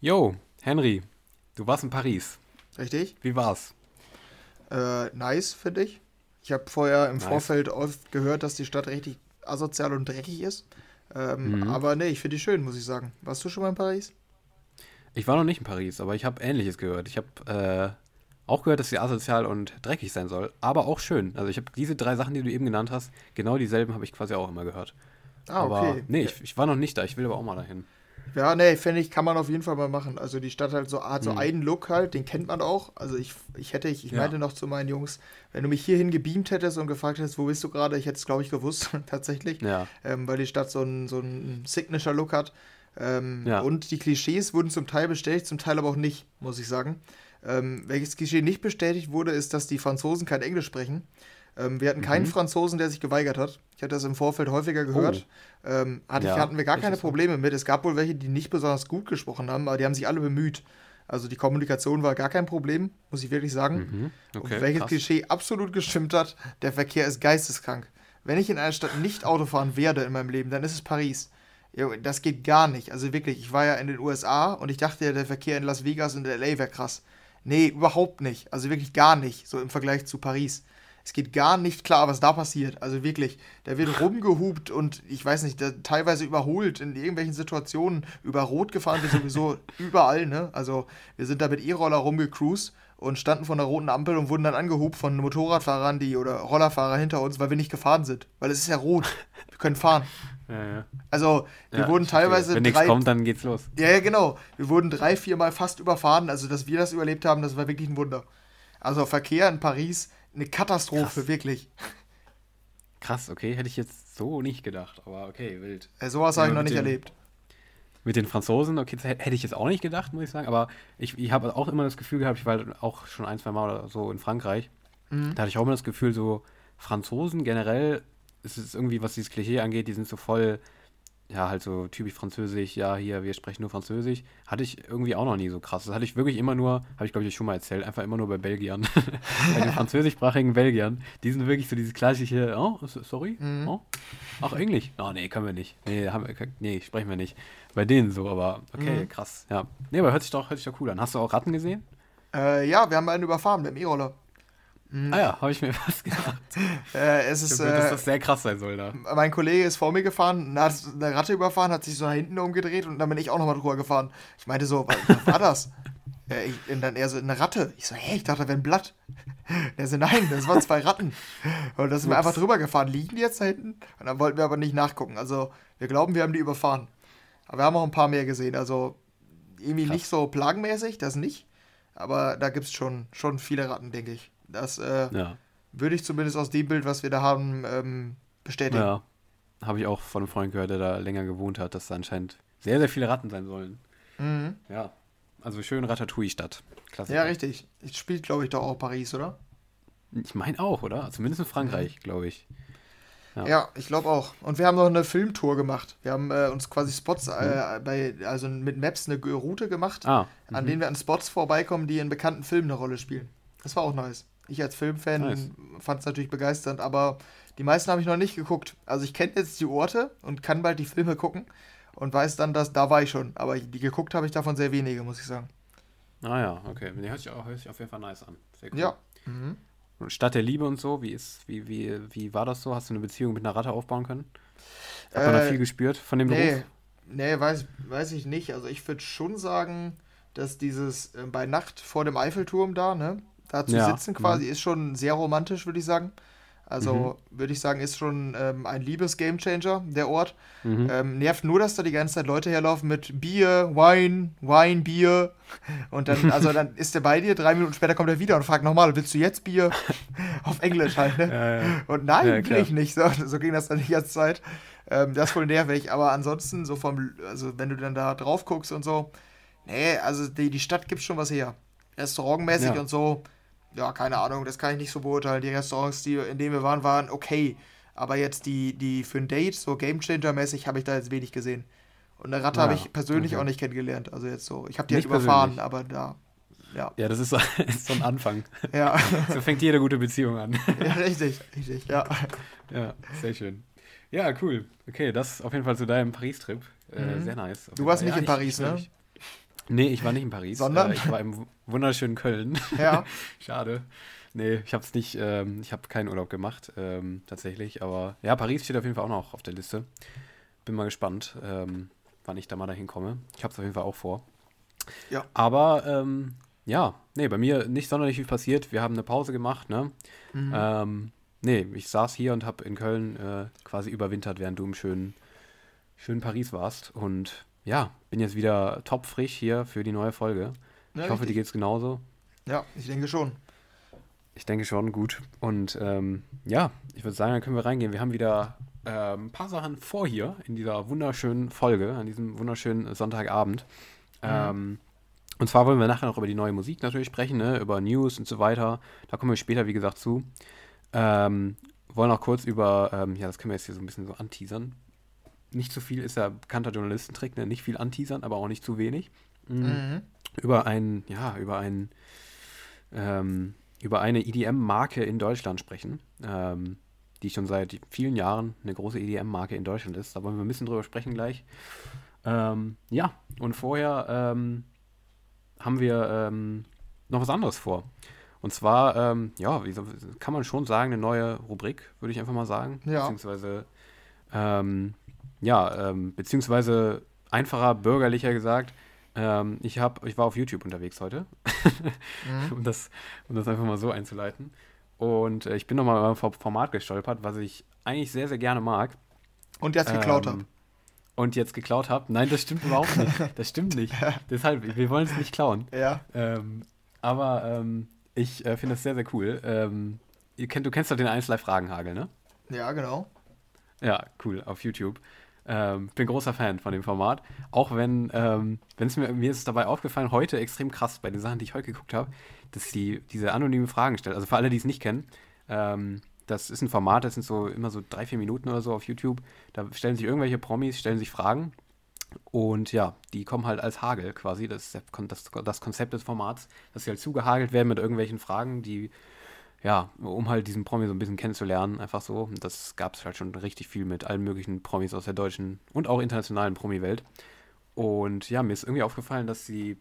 Yo, Henry, du warst in Paris. Richtig? Wie war's? Äh, nice, finde ich. Ich habe vorher im Nice. Vorfeld oft gehört, dass die Stadt richtig asozial und dreckig ist. Ähm, Mhm. Aber nee, ich finde die schön, muss ich sagen. Warst du schon mal in Paris? Ich war noch nicht in Paris, aber ich habe Ähnliches gehört. Ich habe äh, auch gehört, dass sie asozial und dreckig sein soll, aber auch schön. Also ich habe diese drei Sachen, die du eben genannt hast, genau dieselben habe ich quasi auch immer gehört. Ah, aber okay. nee, ich, ich war noch nicht da. Ich will aber auch mal dahin. Ja, nee, finde ich, kann man auf jeden Fall mal machen. Also die Stadt halt so, hat so Mhm. einen Look halt, den kennt man auch. Also ich, ich hätte, ich, ich Ja. meinte noch zu meinen Jungs, wenn du mich hierhin gebeamt hättest und gefragt hättest, wo bist du gerade, ich hätte es, glaube ich, gewusst, tatsächlich. Ja, ähm, weil die Stadt so einen so einen Signature-Look hat. Ähm, Ja. Und die Klischees wurden zum Teil bestätigt, zum Teil aber auch nicht, muss ich sagen. Ähm, welches Klischee nicht bestätigt wurde, ist, dass die Franzosen kein Englisch sprechen. Ähm, wir hatten keinen Mhm. Franzosen, der sich geweigert hat. Ich hatte das im Vorfeld häufiger gehört. Ähm, hatte Oh. Ja, hatten wir gar keine das so? Probleme mit. Es gab wohl welche, die nicht besonders gut gesprochen haben, aber die haben sich alle bemüht. Also die Kommunikation war gar kein Problem, muss ich wirklich sagen. mhm. okay. Und welches krass. Klischee absolut gestimmt hat, der Verkehr ist geisteskrank. Wenn ich in einer Stadt nicht Auto fahren werde in meinem Leben, dann ist es Paris. Das geht gar nicht. Also wirklich, ich war ja in den USA und ich dachte ja, der Verkehr in Las Vegas und LA wäre krass. Nee, überhaupt nicht. Also wirklich gar nicht, so im Vergleich zu Paris. Es geht gar nicht klar, was da passiert. Also wirklich, da wird rumgehupt und ich weiß nicht, teilweise überholt in irgendwelchen Situationen. Über Rot gefahren wird sowieso überall, ne? Also wir sind da mit E-Roller rumgecruised und standen vor einer roten Ampel und wurden dann angehupt von Motorradfahrern, die oder Rollerfahrer hinter uns, weil wir nicht gefahren sind. Weil es ist ja rot. Wir können fahren. Ja, ja. Also, wir Ja, wurden teilweise Wenn nichts drei, kommt, dann geht's los. ja, ja, genau. Wir wurden drei, vier Mal fast überfahren. Also, dass wir das überlebt haben, das war wirklich ein Wunder. Also, Verkehr in Paris, eine Katastrophe, Krass. wirklich. Krass, okay, hätte ich jetzt so nicht gedacht, aber okay, wild. Äh, sowas habe ich noch nicht dem- erlebt. Mit den Franzosen, okay, das hätte hätte ich jetzt auch nicht gedacht, muss ich sagen, aber ich, ich habe auch immer das Gefühl gehabt, ich war halt auch schon ein, zwei Mal oder so in Frankreich, Mhm. da hatte ich auch immer das Gefühl, so Franzosen generell, es ist irgendwie, was dieses Klischee angeht, die sind so voll, ja, halt so typisch französisch, ja, hier, wir sprechen nur Französisch, hatte ich irgendwie auch noch nie so krass. Das hatte ich wirklich immer nur, habe ich glaube ich schon mal erzählt, einfach immer nur bei Belgiern. bei den französischsprachigen Belgiern, die sind wirklich so dieses klassische, oh, sorry, Mhm. oh, ach, Englisch? Oh, nee, können wir nicht. Nee, haben nee, sprechen wir nicht. Bei denen so, aber okay, Mhm. krass, ja. Nee, aber hört sich doch, hört sich doch cool an. Hast du auch Ratten gesehen? Äh, ja, wir haben einen überfahren mit dem E-Roller. Mhm. Ah ja, habe ich mir fast gedacht. Äh, es Ich ist, gehört, dass äh, das sehr krass sein soll da. mein Kollege ist vor mir gefahren, hat eine Ratte überfahren, hat sich so nach hinten umgedreht und dann bin ich auch nochmal drüber gefahren. Ich meinte so, was, was war das? Äh, ich, und dann er so, eine Ratte. Ich so, hey, ich dachte, da wäre ein Blatt. Er so, nein, das waren zwei Ratten. Und da sind wir Ups. einfach drüber gefahren. Liegen die jetzt da hinten? Und dann wollten wir aber nicht nachgucken. Also, wir glauben, wir haben die überfahren. Aber wir haben auch ein paar mehr gesehen. Also, irgendwie Krass. nicht so plagenmäßig, das nicht. Aber da gibt es schon, schon viele Ratten, denke ich. Das äh, Ja. würde ich zumindest aus dem Bild, was wir da haben, ähm, bestätigen. Ja. Habe ich auch von einem Freund gehört, der da länger gewohnt hat, dass da anscheinend sehr, sehr viele Ratten sein sollen. Mhm. Ja. Also schön Ratatouille-Stadt. Klasse. Ja, richtig. Es spielt, glaube ich, doch auch Paris, oder? Ich meine auch, oder? Zumindest in Mhm. Frankreich, glaube ich. Ja. Ja, ich glaube auch. Und wir haben noch eine Filmtour gemacht. Wir haben äh, uns quasi Spots, äh, bei, also mit Maps eine Route gemacht, Ah. an mhm. denen wir an Spots vorbeikommen, die in bekannten Filmen eine Rolle spielen. Das war auch nice. Ich als Filmfan Nice. fand es natürlich begeisternd, aber die meisten habe ich noch nicht geguckt. Also ich kenne jetzt die Orte und kann bald die Filme gucken und weiß dann, dass da war ich schon. Aber die geguckt habe ich davon sehr wenige, muss ich sagen. Ah ja, okay. Nee, hört sich, auch, hört sich auf jeden Fall nice an. Sehr cool. Ja. Mhm. Und Stadt der Liebe und so, wie ist, wie, wie, wie war das so? Hast du eine Beziehung mit einer Ratte aufbauen können? Hat man da Äh, viel gespürt von dem Nee, Beruf? nee weiß, weiß ich nicht. Also ich würde schon sagen, dass dieses äh, bei Nacht vor dem Eiffelturm da, ne, da zu Ja, sitzen quasi, ist schon sehr romantisch, würde ich sagen. Also würde ich sagen, ist schon ähm, ein Liebes-Gamechanger, der Ort. Mhm. Ähm, nervt nur, dass da die ganze Zeit Leute herlaufen mit Bier, Wein, Wein, Bier. Und dann, also dann ist er bei dir, drei Minuten später kommt er wieder und fragt nochmal, willst du jetzt Bier? Auf Englisch halt, ne? Ja, ja. Und nein, Ja, will ich nicht. So, so ging das dann die ganze Zeit. Ähm, das ist voll nervig. Aber ansonsten, so vom, also wenn du dann da drauf guckst und so, nee, also die, die Stadt gibt schon was her. Restaurantmäßig und so, ja, keine Ahnung, das kann ich nicht so beurteilen. Die Restaurants, die, in denen wir waren, waren okay. Aber jetzt die, die für ein Date, so Gamechanger-mäßig, habe ich da jetzt wenig gesehen. Und eine Ratte Ah, habe ich persönlich okay. auch nicht kennengelernt. Also jetzt so, ich habe die halt Nicht überfahren, persönlich? aber da, ja. Ja, das ist so, ist so ein Anfang. Ja, So fängt jede gute Beziehung an. ja richtig, richtig, ja. Ja, sehr schön. Ja, cool. Okay, das auf jeden Fall zu deinem Paris-Trip. Äh, Mhm. sehr nice. Du warst Fall. nicht ja, in Paris, ne? Nee, ich war nicht in Paris. Sondern? Äh, ich war im wunderschönen Köln. Ja. Schade. Nee, ich habe es nicht, ähm, ich habe keinen Urlaub gemacht, ähm, tatsächlich. Aber ja, Paris steht auf jeden Fall auch noch auf der Liste. Bin mal gespannt, ähm, wann ich da mal dahin komme. Ich habe es auf jeden Fall auch vor. Ja. Aber ähm, ja, nee, bei mir nicht sonderlich viel passiert. Wir haben eine Pause gemacht, ne? Mhm. Ähm, nee, ich saß hier und habe in Köln äh, quasi überwintert, während du im schönen, schönen Paris warst. Und ja, bin jetzt wieder topfrisch hier für die neue Folge. Ja, ich hoffe, dir richtig. geht's genauso. Ja, ich denke schon. Ich denke schon, gut. Und ähm, ja, ich würde sagen, dann können wir reingehen. Wir haben wieder ähm, ein paar Sachen vor hier in dieser wunderschönen Folge, an diesem wunderschönen Sonntagabend. Ähm, und zwar wollen wir nachher noch über die neue Musik natürlich sprechen, ne? über News und so weiter. Da kommen wir später, wie gesagt, zu. Ähm, wollen auch kurz über, ähm, ja, das können wir jetzt hier so ein bisschen so anteasern. Nicht zu viel ist ja bekannter Journalistentrick, ne? nicht viel anteasern, aber auch nicht zu wenig. Mhm. Über ein, ja, über ein, ähm, über eine EDM-Marke in Deutschland sprechen, ähm, die schon seit vielen Jahren eine große EDM-Marke in Deutschland ist. Da wollen wir ein bisschen drüber sprechen gleich. Ähm, ja, und vorher ähm, haben wir ähm, noch was anderes vor. Und zwar, ähm, ja, wie kann man schon sagen, eine neue Rubrik, würde ich einfach mal sagen. Ja. Beziehungsweise, ja, beziehungsweise einfacher, bürgerlicher gesagt, ähm, ich, hab, ich war auf YouTube unterwegs heute, Mhm. um, das, um das einfach mal so einzuleiten. Und äh, ich bin nochmal über ein Format gestolpert, was ich eigentlich sehr, sehr gerne mag. Und jetzt geklaut Ähm, habe. Und jetzt geklaut habe. Nein, das stimmt überhaupt nicht. Das stimmt nicht. Deshalb, wir wollen es nicht klauen. Ja. Ähm, aber ähm, ich äh, finde das sehr, sehr cool. Ähm, ihr kennt, du kennst doch den 1 Live Fragenhagel, ne? Ja, genau. Ja, cool, auf YouTube. Ähm, bin großer Fan von dem Format. Auch wenn, ähm, wenn es mir, mir ist dabei aufgefallen, heute extrem krass bei den Sachen, die ich heute geguckt habe, dass die diese anonyme Fragen stellt. Also für alle, die es nicht kennen, ähm, das ist ein Format, das sind so immer so drei, vier Minuten oder so auf YouTube. Da stellen sich irgendwelche Promis, stellen sich Fragen. Und ja, die kommen halt als Hagel quasi. Das das, das Konzept des Formats, dass sie halt zugehagelt werden mit irgendwelchen Fragen, die ja, um halt diesen Promi so ein bisschen kennenzulernen, einfach so. Das gab es halt schon richtig viel mit allen möglichen Promis aus der deutschen und auch internationalen Promi-Welt. Und ja, mir ist irgendwie aufgefallen, dass die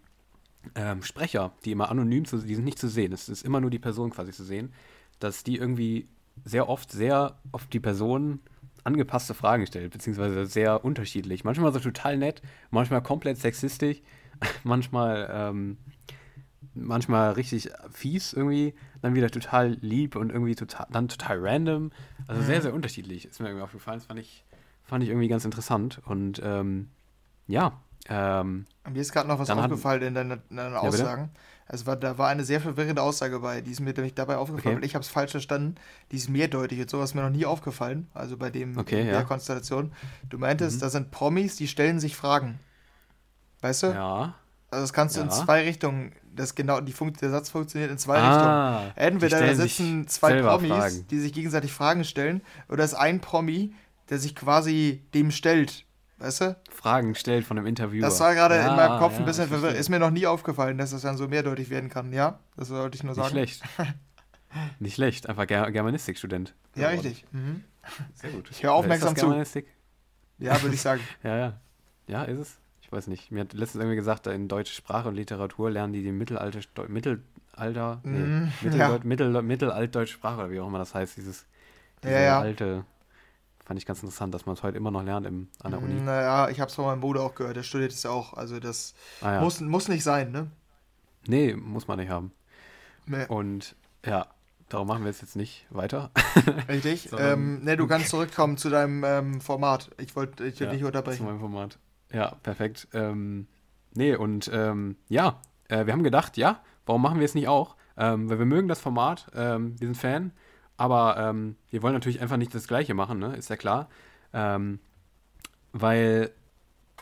ähm, Sprecher, die immer anonym zu die sind nicht zu sehen, es ist immer nur die Person quasi zu sehen, dass die irgendwie sehr oft sehr auf die Person angepasste Fragen stellt, beziehungsweise sehr unterschiedlich. Manchmal so total nett, manchmal komplett sexistisch, manchmal ähm, manchmal richtig fies irgendwie, dann wieder total lieb und irgendwie total, dann total random. Also sehr, sehr unterschiedlich. Ist mir irgendwie aufgefallen. Das fand ich, fand ich irgendwie ganz interessant. Und ähm, ja, ähm, Mir ist gerade noch was Dann hat- aufgefallen in deinen, in deinen? Aussagen. Es war, da war eine sehr verwirrende Aussage bei, die ist mir nämlich dabei aufgefallen, Okay. weil ich habe es falsch verstanden. Die ist mehrdeutig und sowas ist mir noch nie aufgefallen. Also bei dem Okay, der ja. Konstellation. Du meintest, Mhm. da sind Promis, die stellen sich Fragen. Weißt du? ja. Also das kannst du in Ja. zwei Richtungen. Das genau, die Funkt, der Satz funktioniert in zwei Richtungen. Ah, Entweder die da sitzen zwei Promis, Fragen. die sich gegenseitig Fragen stellen, oder ist ein Promi, der sich quasi dem stellt. Weißt du? Fragen stellt von einem Interviewer. Das war gerade in Ja, meinem Kopf ein ja, bisschen ich verwirrt. Ist mir noch nie aufgefallen, dass das dann so mehrdeutig werden kann. Ja, das wollte ich nur Nicht sagen. schlecht. Nicht schlecht. Einfach Ger Germanistikstudent. Ja, richtig. Mhm. Sehr gut. Ich höre aufmerksam zu. Germanistik? Ja, würde ich sagen. Ja, ja. Ja, ist es? Ich weiß nicht. Mir hat letztens irgendwie gesagt, in deutsche Sprache und Literatur lernen die die Mittelalter, Mittelalter, nee, Mm, Mitteldeut, Mittel, Mittelaltdeutsche Sprache oder wie auch immer das heißt, dieses diese Ja, ja. alte, fand ich ganz interessant, dass man es heute immer noch lernt im, an der Uni. Naja, ich habe es von meinem Bruder auch gehört. Der studiert es ja auch. Also das Ah, ja. muss, muss nicht sein, ne? Nee, muss man nicht haben. Nee, Und ja, darum machen wir es jetzt nicht weiter. richtig. ähm, ne, du kannst zurückkommen zu deinem ähm, Format. Ich wollte ich wollt Ja, nicht zu unterbrechen. meinem Format. Ja, perfekt. Ähm, nee, und ähm, ja, äh, wir haben gedacht, ja, warum machen wir es nicht auch? Ähm, weil wir mögen das Format, ähm, wir sind Fan, aber ähm, wir wollen natürlich einfach nicht das Gleiche machen, ne? ist ja klar. Ähm, weil,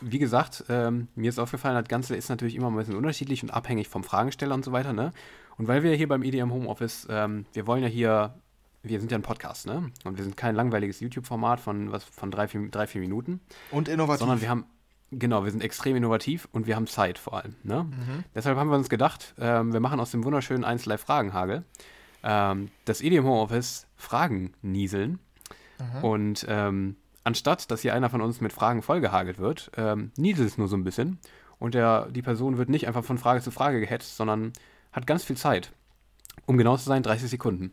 wie gesagt, ähm, mir ist aufgefallen, das Ganze ist natürlich immer ein bisschen unterschiedlich und abhängig vom Fragesteller und so weiter. Ne? Und weil wir hier beim EDM Homeoffice, wir wollen ja hier, wir sind ja ein Podcast, ne? Und wir sind kein langweiliges YouTube-Format von, was, von drei, vier, drei, vier Minuten. Und innovativ. Sondern wir haben, genau, wir sind extrem innovativ und wir haben Zeit vor allem. Ne? Mhm. Deshalb haben wir uns gedacht, ähm, wir machen aus dem wunderschönen 1 Live Fragenhagel ähm, das EDM Homeoffice Fragen nieseln. Mhm. Und ähm, anstatt, dass hier einer von uns mit Fragen vollgehagelt wird, ähm, nieselt es nur so ein bisschen. und der, die Person wird nicht einfach von Frage zu Frage gehetzt, sondern hat ganz viel Zeit. Um genau zu sein, 30 Sekunden.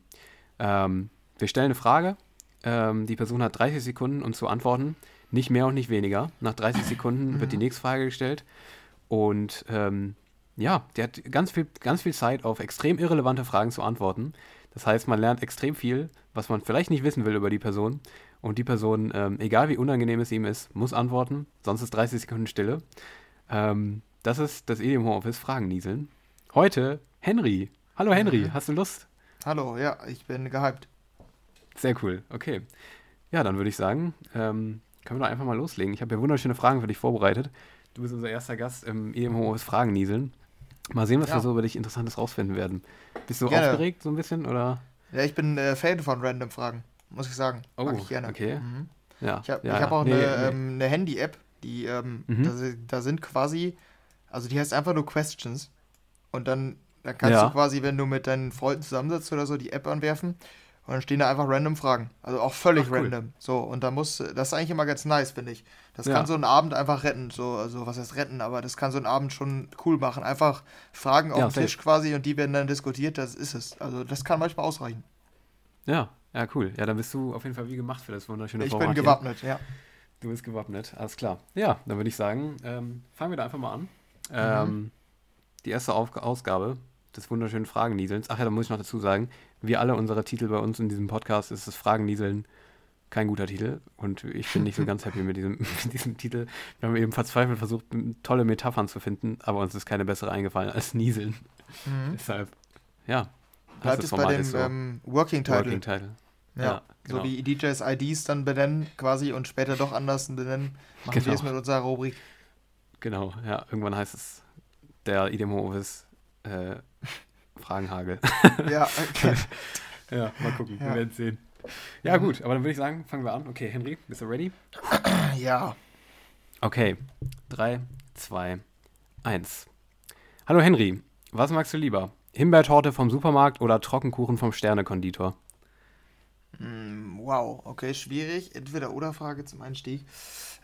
Ähm, wir stellen eine Frage, ähm, die Person hat 30 Sekunden, um zu antworten. Nicht mehr und nicht weniger. Nach 30 Sekunden wird die nächste Frage gestellt. Und ähm, ja, der hat ganz viel, ganz viel Zeit, auf extrem irrelevante Fragen zu antworten. Das heißt, man lernt extrem viel, was man vielleicht nicht wissen will über die Person. Und die Person, ähm, egal wie unangenehm es ihm ist, muss antworten, sonst ist 30 Sekunden Stille. Ähm, das ist das Idiom Homeoffice Fragen nieseln. Heute Henry. Hallo Henry, Mhm. hast du Lust? Hallo, ja, ich bin gehypt. Sehr cool, okay. Ja, dann würde ich sagen, ähm, können wir doch einfach mal loslegen. Ich habe ja wunderschöne Fragen für dich vorbereitet. Du bist unser erster Gast im Homeoffice Fragen nieseln. Mal sehen, was Ja. wir so über dich Interessantes rausfinden werden. Bist du Gerne. aufgeregt so ein bisschen oder? Ja, ich bin äh, Fan von random Fragen, muss ich sagen. Oh, Mag ich gerne. okay. Mhm. Ja. Ich habe ja, hab auch nee, eine, nee. Ähm, eine Handy-App, die, ähm, Mhm. da, da sind quasi, also die heißt einfach nur Questions. Und dann, dann kannst du quasi, wenn du mit deinen Freunden zusammensitzt oder so, die App anwerfen. Und dann stehen da einfach random Fragen. Also auch völlig Ach, cool. random. So, und da muss, das ist eigentlich immer ganz nice, finde ich. Das Ja. kann so einen Abend einfach retten. So, also was heißt retten, aber das kann so einen Abend schon cool machen. Einfach Fragen auf Ja, dem safe. Tisch quasi und die werden dann diskutiert, das ist es. Also das kann manchmal ausreichen. Ja, ja, cool. Ja, dann bist du auf jeden Fall wie gemacht für das wunderschöne Ich Format bin hier. gewappnet, ja. Du bist gewappnet, alles klar. Ja, dann würde ich sagen, ähm, fangen wir da einfach mal an. Ähm, die erste Auf Ausgabe des wunderschönen Fragennieselns. Ach ja, da muss ich noch dazu sagen, wie alle unsere Titel bei uns in diesem Podcast ist das Fragennieseln kein guter Titel. Und ich bin nicht so ganz happy mit diesem, mit diesem Titel. Wir haben eben verzweifelt versucht, tolle Metaphern zu finden, aber uns ist keine bessere eingefallen als Nieseln. Mhm. Deshalb, ja. Bleibt das es bei dem ist so. ähm, Working Title. Working Title. Ja, Ja, genau. so wie DJs IDs dann benennen quasi und später doch anders benennen, machen wir Genau. es mit unserer Rubrik. Genau, ja. Irgendwann heißt es der Idem Hovis äh, Fragenhagel. ja, okay. ja, mal gucken, Ja. wir werden sehen. Ja, Mhm. gut, aber dann würde ich sagen, fangen wir an. Okay, Henry, bist du ready? ja. Okay, 3, 2, 1. Hallo Henry, was magst du lieber? Himbeertorte vom Supermarkt oder Trockenkuchen vom Sternekonditor? Mm, Wow, okay, schwierig. Entweder oder Frage zum Einstieg.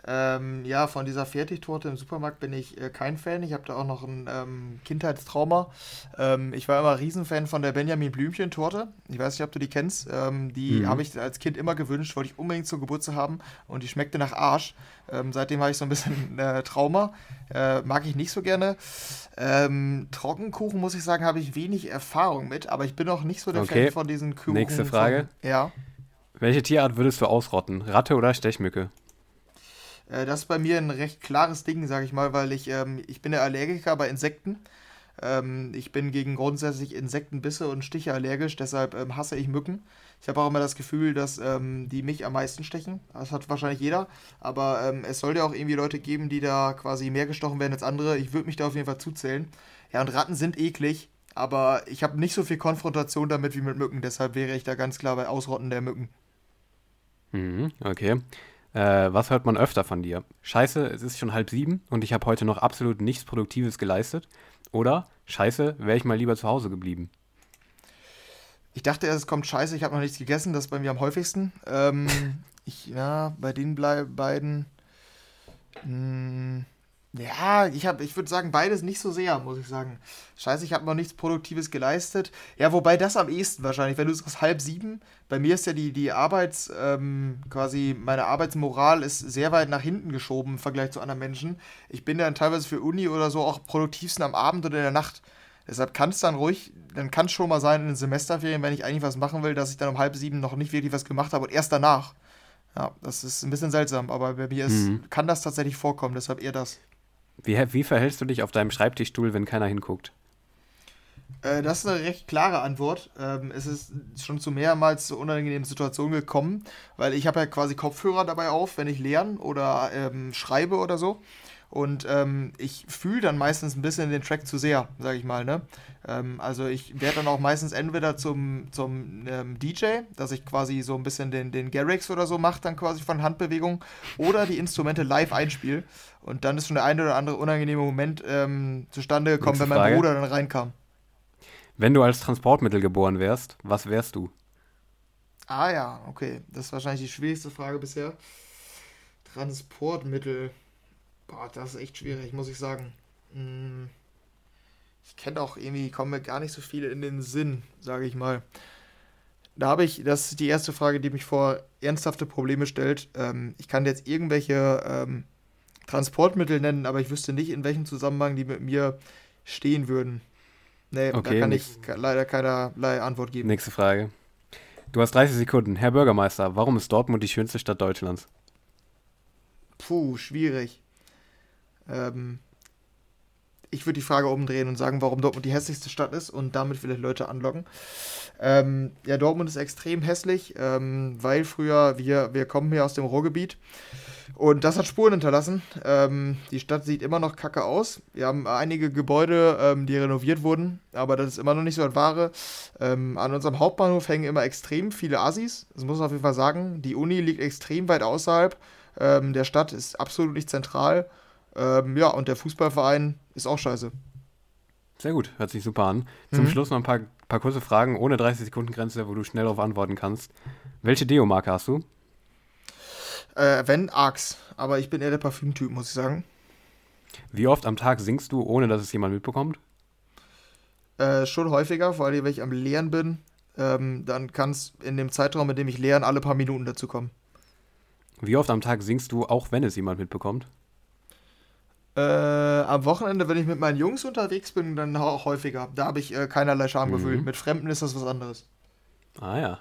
Ähm, ja, von dieser Fertigtorte im Supermarkt bin ich äh, kein Fan. Ich habe da auch noch ein ähm, Kindheitstrauma. Ähm, ich war immer Riesenfan von der Benjamin Blümchen-Torte. Ich weiß nicht, ob du die kennst. Ähm, die Mhm. habe ich als Kind immer gewünscht, wollte ich unbedingt zum Geburtstag haben. Und die schmeckte nach Arsch. Ähm, seitdem habe ich so ein bisschen äh, Trauma. Äh, mag ich nicht so gerne. Ähm, Trockenkuchen, muss ich sagen, habe ich wenig Erfahrung mit. Aber ich bin auch nicht so der Okay. Fan von diesen Kuchen. Nächste Frage. Von, ja. Welche Tierart würdest du ausrotten? Ratte oder Stechmücke? Äh, Das ist bei mir ein recht klares Ding, sage ich mal, weil ich, ähm, ich bin ja Allergiker bei Insekten. Ähm, ich bin gegen grundsätzlich Insektenbisse und Stiche allergisch, deshalb ähm, hasse ich Mücken. Ich habe auch immer das Gefühl, dass ähm, die mich am meisten stechen. Das hat wahrscheinlich jeder. Aber ähm, es soll ja auch irgendwie Leute geben, die da quasi mehr gestochen werden als andere. Ich würde mich da auf jeden Fall zuzählen. Ja, und Ratten sind eklig, aber ich habe nicht so viel Konfrontation damit wie mit Mücken. Deshalb wäre ich da ganz klar bei Ausrotten der Mücken. Mhm, okay. Äh, was hört man öfter von dir? Scheiße, es ist schon halb sieben und ich habe heute noch absolut nichts Produktives geleistet. Oder Scheiße, wäre ich mal lieber zu Hause geblieben. Ich dachte erst, es kommt scheiße, ich habe noch nichts gegessen, das ist bei mir am häufigsten. Ähm, ich, ja, bei den beiden. Mh, ja, ich, hab- ich würde sagen, beides nicht so sehr, muss ich sagen. Scheiße, ich habe noch nichts Produktives geleistet. Ja, wobei das am ehesten wahrscheinlich, wenn du sagst halb sieben, bei mir ist ja die, die Arbeits, ähm, quasi, meine Arbeitsmoral ist sehr weit nach hinten geschoben im Vergleich zu anderen Menschen. Ich bin dann teilweise für Uni oder so auch produktivsten am Abend oder in der Nacht. Deshalb kann es dann ruhig, dann kann es schon mal sein in den Semesterferien, wenn ich eigentlich was machen will, dass ich dann um halb sieben noch nicht wirklich was gemacht habe und erst danach. Ja, das ist ein bisschen seltsam, aber bei mir ist, Mhm. kann das tatsächlich vorkommen, deshalb eher das. Wie, wie verhältst du dich auf deinem Schreibtischstuhl, wenn keiner hinguckt? Äh, das ist eine recht klare Antwort. Ähm, es ist schon zu mehrmals zu unangenehmen Situationen gekommen, weil ich habe ja quasi Kopfhörer dabei auf, wenn ich lerne oder ähm, schreibe oder so. Und ähm, ich fühle dann meistens ein bisschen den Track zu sehr, sage ich mal. Ne? Ähm, also ich werde dann auch meistens entweder zum, zum ähm, DJ, dass ich quasi so ein bisschen den, den Garrix oder so mache, dann quasi von Handbewegung, oder die Instrumente live einspiele. Und dann ist schon der eine oder andere unangenehme Moment ähm, zustande gekommen, wenn mein Frage. Bruder dann reinkam. Wenn du als Transportmittel geboren wärst, was wärst du? Ah ja, okay. Das ist wahrscheinlich die schwierigste Frage bisher. Transportmittel. Boah, das ist echt schwierig, muss ich sagen. Hm, ich kenne auch irgendwie, kommen mir gar nicht so viele in den Sinn, sage ich mal. Da habe ich, das ist die erste Frage, die mich vor ernsthafte Probleme stellt. Ähm, ich kann jetzt irgendwelche ähm, Transportmittel nennen, aber ich wüsste nicht, in welchem Zusammenhang die mit mir stehen würden. Nee, Okay, da kann ich leider keinerlei Antwort geben. Nächste Frage. Du hast 30 Sekunden. Herr Bürgermeister, warum ist Dortmund die schönste Stadt Deutschlands? Puh, schwierig. Ähm, ich würde die Frage umdrehen und sagen, warum Dortmund die hässlichste Stadt ist und damit vielleicht Leute anlocken. Ähm, ja, Dortmund ist extrem hässlich, ähm, weil früher, wir, wir kommen hier aus dem Ruhrgebiet und das hat Spuren hinterlassen. Ähm, die Stadt sieht immer noch kacke aus. Wir haben einige Gebäude, ähm, die renoviert wurden, aber das ist immer noch nicht so das Wahre. Ähm, an unserem Hauptbahnhof hängen immer extrem viele Assis. Das muss man auf jeden Fall sagen. Die Uni liegt extrem weit außerhalb ähm, der Stadt, ist absolut nicht zentral. Ähm, ja, und der Fußballverein ist auch scheiße. Sehr gut, hört sich super an. Zum Mhm. Schluss noch ein paar, paar kurze Fragen ohne 30 Sekunden Grenze, wo du schnell darauf antworten kannst. Welche Deo-Marke hast du? Äh, wenn, Axe. Aber ich bin eher der Parfümtyp, muss ich sagen. Wie oft am Tag singst du, ohne dass es jemand mitbekommt? Äh, schon häufiger, vor allem wenn ich am Lehren bin. Ähm, dann kann es in dem Zeitraum, in dem ich lehren, alle paar Minuten dazu kommen. Wie oft am Tag singst du, auch wenn es jemand mitbekommt? Äh, am Wochenende, wenn ich mit meinen Jungs unterwegs bin, dann auch häufiger. Da habe ich äh, keinerlei Schamgefühl. Mhm. Mit Fremden ist das was anderes. Ah ja.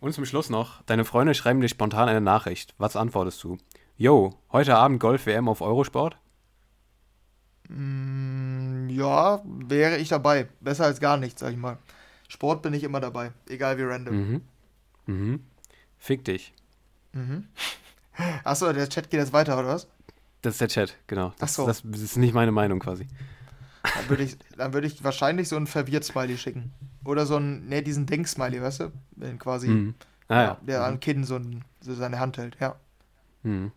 Und zum Schluss noch, deine Freunde schreiben dir spontan eine Nachricht. Was antwortest du? Yo, heute Abend Golf-WM auf Eurosport? Mm, ja, wäre ich dabei. Besser als gar nichts, sag ich mal. Sport bin ich immer dabei. Egal wie random. Mhm. Mhm. Fick dich. Mhm. Achso, der Chat geht jetzt weiter, oder was? Das ist der Chat, genau. Das, so. das ist nicht meine Meinung quasi. Dann würde ich, dann würde ich wahrscheinlich so ein Verwirrt-Smiley schicken. Oder so ein, ne, diesen Denk-Smiley, weißt du? Wenn quasi, Mhm. Ah, ja, der am Kinn so, ein, so seine Hand hält, ja. Mhm.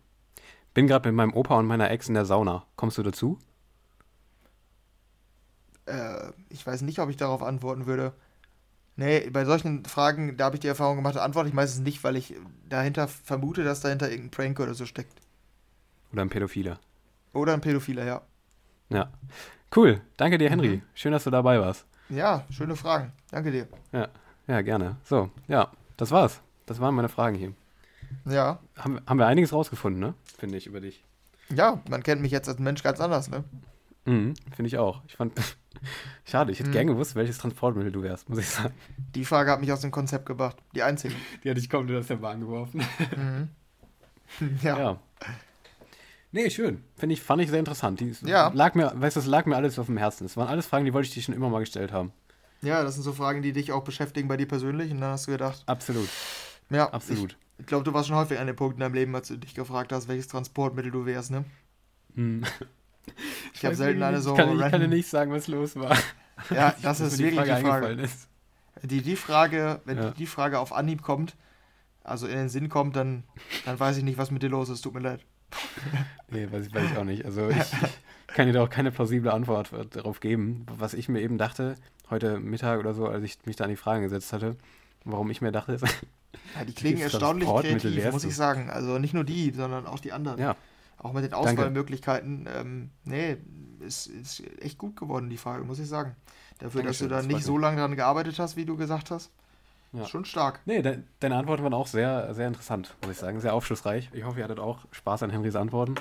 Bin gerade mit meinem Opa und meiner Ex in der Sauna. Kommst du dazu? Äh, ich weiß nicht, ob ich darauf antworten würde. Nee, bei solchen Fragen, da habe ich die Erfahrung gemacht, da antworte ich meistens nicht, weil ich dahinter vermute, dass dahinter irgendein Prank oder so steckt. Oder ein Pädophiler? Oder ein Pädophiler, ja. Ja. Cool. Danke dir, Henry. Mhm. Schön, dass du dabei warst. Ja, schöne Fragen. Danke dir. Ja, gerne. So, ja, das war's. Das waren meine Fragen hier. Ja. Haben, haben wir einiges rausgefunden, ne? Finde ich, über dich. Ja, man kennt mich jetzt als Mensch ganz anders, ne? Mhm, finde ich auch. Ich fand. Schade, ich hätte Mhm. gern gewusst, welches Transportmittel du wärst, muss ich sagen. Die Frage hat mich aus dem Konzept gebracht. Die einzige. Die hatte ich komplett aus der Bahn geworfen. Mhm. ja. Ja. Nee, schön. Finde ich, fand ich sehr interessant. Die Ja. lag mir, weißt du, es lag mir alles auf dem Herzen. Es waren alles Fragen, die wollte ich dir schon immer mal gestellt haben. Ja, das sind so Fragen, die dich auch beschäftigen bei dir persönlich. Und dann hast du gedacht, Absolut, ja, absolut. Ich, ich glaube, du warst schon häufig an dem Punkt in deinem Leben, als du dich gefragt hast, welches Transportmittel du wärst, ne? Hm. Ich habe selten eine so ich kann, ich kann dir nicht sagen, was los war. Ja, das ist wirklich die Frage. eingefallen Ist. Die, die Frage, wenn Ja. die Frage auf Anhieb kommt, also in den Sinn kommt, dann, dann weiß ich nicht, was mit dir los ist. Tut mir leid. Nee, weiß ich, weiß ich auch nicht. Also ich, ich kann dir da auch keine plausible Antwort darauf geben. Was ich mir eben dachte, heute Mittag oder so, als ich mich da an die Fragen gesetzt hatte, warum ich mir dachte, ist, Ja, die klingen erstaunlich kreativ, muss ich sagen. Also nicht nur die, sondern auch die anderen. ja, Auch mit den. Auswahlmöglichkeiten. Ähm, nee, ist, ist echt gut geworden, die Frage, muss ich sagen. Dafür, dass Dankeschön, du da nicht so lange dran gearbeitet hast, wie du gesagt hast. Ja. Schon stark. Nee, de deine Antworten waren auch sehr, sehr interessant, muss ich sagen. Sehr aufschlussreich. Ich hoffe, ihr hattet auch Spaß an Henrys Antworten.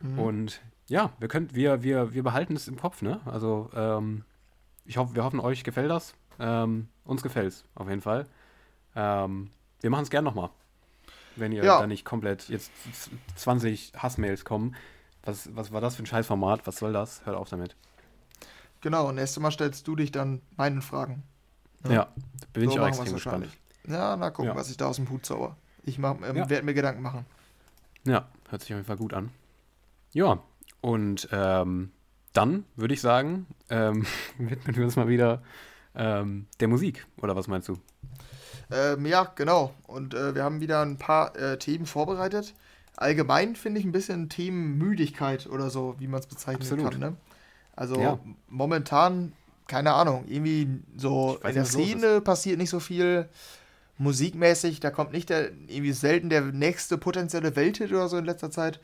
Mhm. Und ja, wir können, wir, wir, wir behalten es im Kopf, ne? Also, ähm, ich hoffe, wir hoffen, euch gefällt das. Ähm, uns gefällt es, auf jeden Fall. Ähm, wir machen es gern nochmal. Wenn ihr Ja. da nicht komplett jetzt z- 20 Hassmails kommen. Was, was war das für ein Scheißformat? Was soll das? Hört auf damit. Genau, nächstes Mal stellst du dich dann meinen Fragen. Ja. Ja, bin So ich auch extrem gespannt. wahrscheinlich. Ja, na gucken, Ja. was ich da aus dem Hut zauber. Ich ähm, Ja. werde mir Gedanken machen. Ja, hört sich auf jeden Fall gut an. Ja, und ähm, dann würde ich sagen, ähm, widmen wir uns mal wieder ähm, der Musik. Oder was meinst du? Ähm, ja, genau. Und äh, wir haben wieder ein paar äh, Themen vorbereitet. Allgemein finde ich ein bisschen Themenmüdigkeit oder so, wie man es bezeichnen Absolut. kann. Ne? Also Ja. momentan, keine Ahnung, irgendwie so in der Szene passiert nicht so viel. Musikmäßig, da kommt nicht der, irgendwie selten der nächste potenzielle Welthit oder so in letzter Zeit.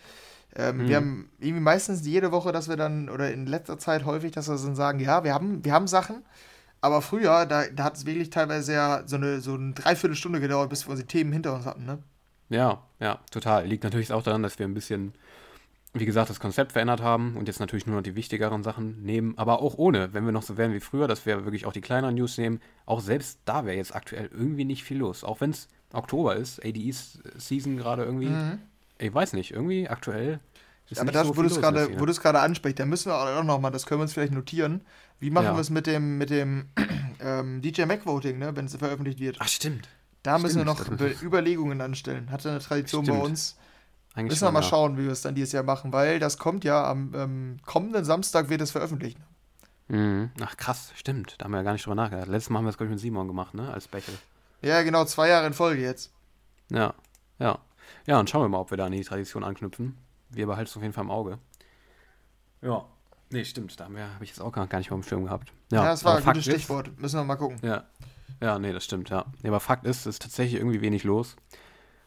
Ähm, Mhm. Wir haben irgendwie meistens jede Woche, dass wir dann, oder in letzter Zeit häufig, dass wir dann sagen, ja, wir haben, wir haben Sachen, aber früher, da, da hat es wirklich teilweise ja so eine, so eine Dreiviertelstunde gedauert, bis wir unsere Themen hinter uns hatten, ne? Ja, ja, total. Liegt natürlich auch daran, dass wir ein bisschen, wie gesagt, das Konzept verändert haben und jetzt natürlich nur noch die wichtigeren Sachen nehmen, aber auch ohne, wenn wir noch so wären wie früher, dass wir wirklich auch die kleineren News nehmen, auch selbst da wäre jetzt aktuell irgendwie nicht viel los. Auch wenn es Oktober ist, ADE-Season gerade irgendwie, ich weiß nicht, irgendwie aktuell ist Aber das, so wo du es gerade, ansprichst, da müssen wir auch nochmal, das können wir uns vielleicht notieren. Wie machen Ja. wir es mit dem, mit dem ähm, DJ Mac Voting, ne, wenn es veröffentlicht wird? Ach, stimmt. Da müssen wir noch Überlegungen anstellen. Hatte eine Tradition bei Stimmt. uns. Eigentlich Müssen wir mal ja. schauen, wie wir es dann dieses Jahr machen, weil das kommt ja am ähm, kommenden Samstag wird es veröffentlicht. Mhm. Ach, krass, stimmt. Da haben wir ja gar nicht drüber nachgedacht. Letztes Mal haben wir es, glaube ich, mit Simon gemacht, ne? Als Bechel. Ja, genau, zwei Jahre in Folge jetzt. Ja, ja. Ja, und schauen wir mal, ob wir da an die Tradition anknüpfen. Wir behalten es auf jeden Fall im Auge. Ja. Nee, stimmt. Da habe hab ich jetzt auch gar gar nicht mal im Schirm gehabt. Ja, das war ein Fakt gutes ist- Stichwort. Müssen wir mal gucken. Ja. Ja, nee, das stimmt, ja. Nee, aber Fakt ist, es ist tatsächlich irgendwie wenig los.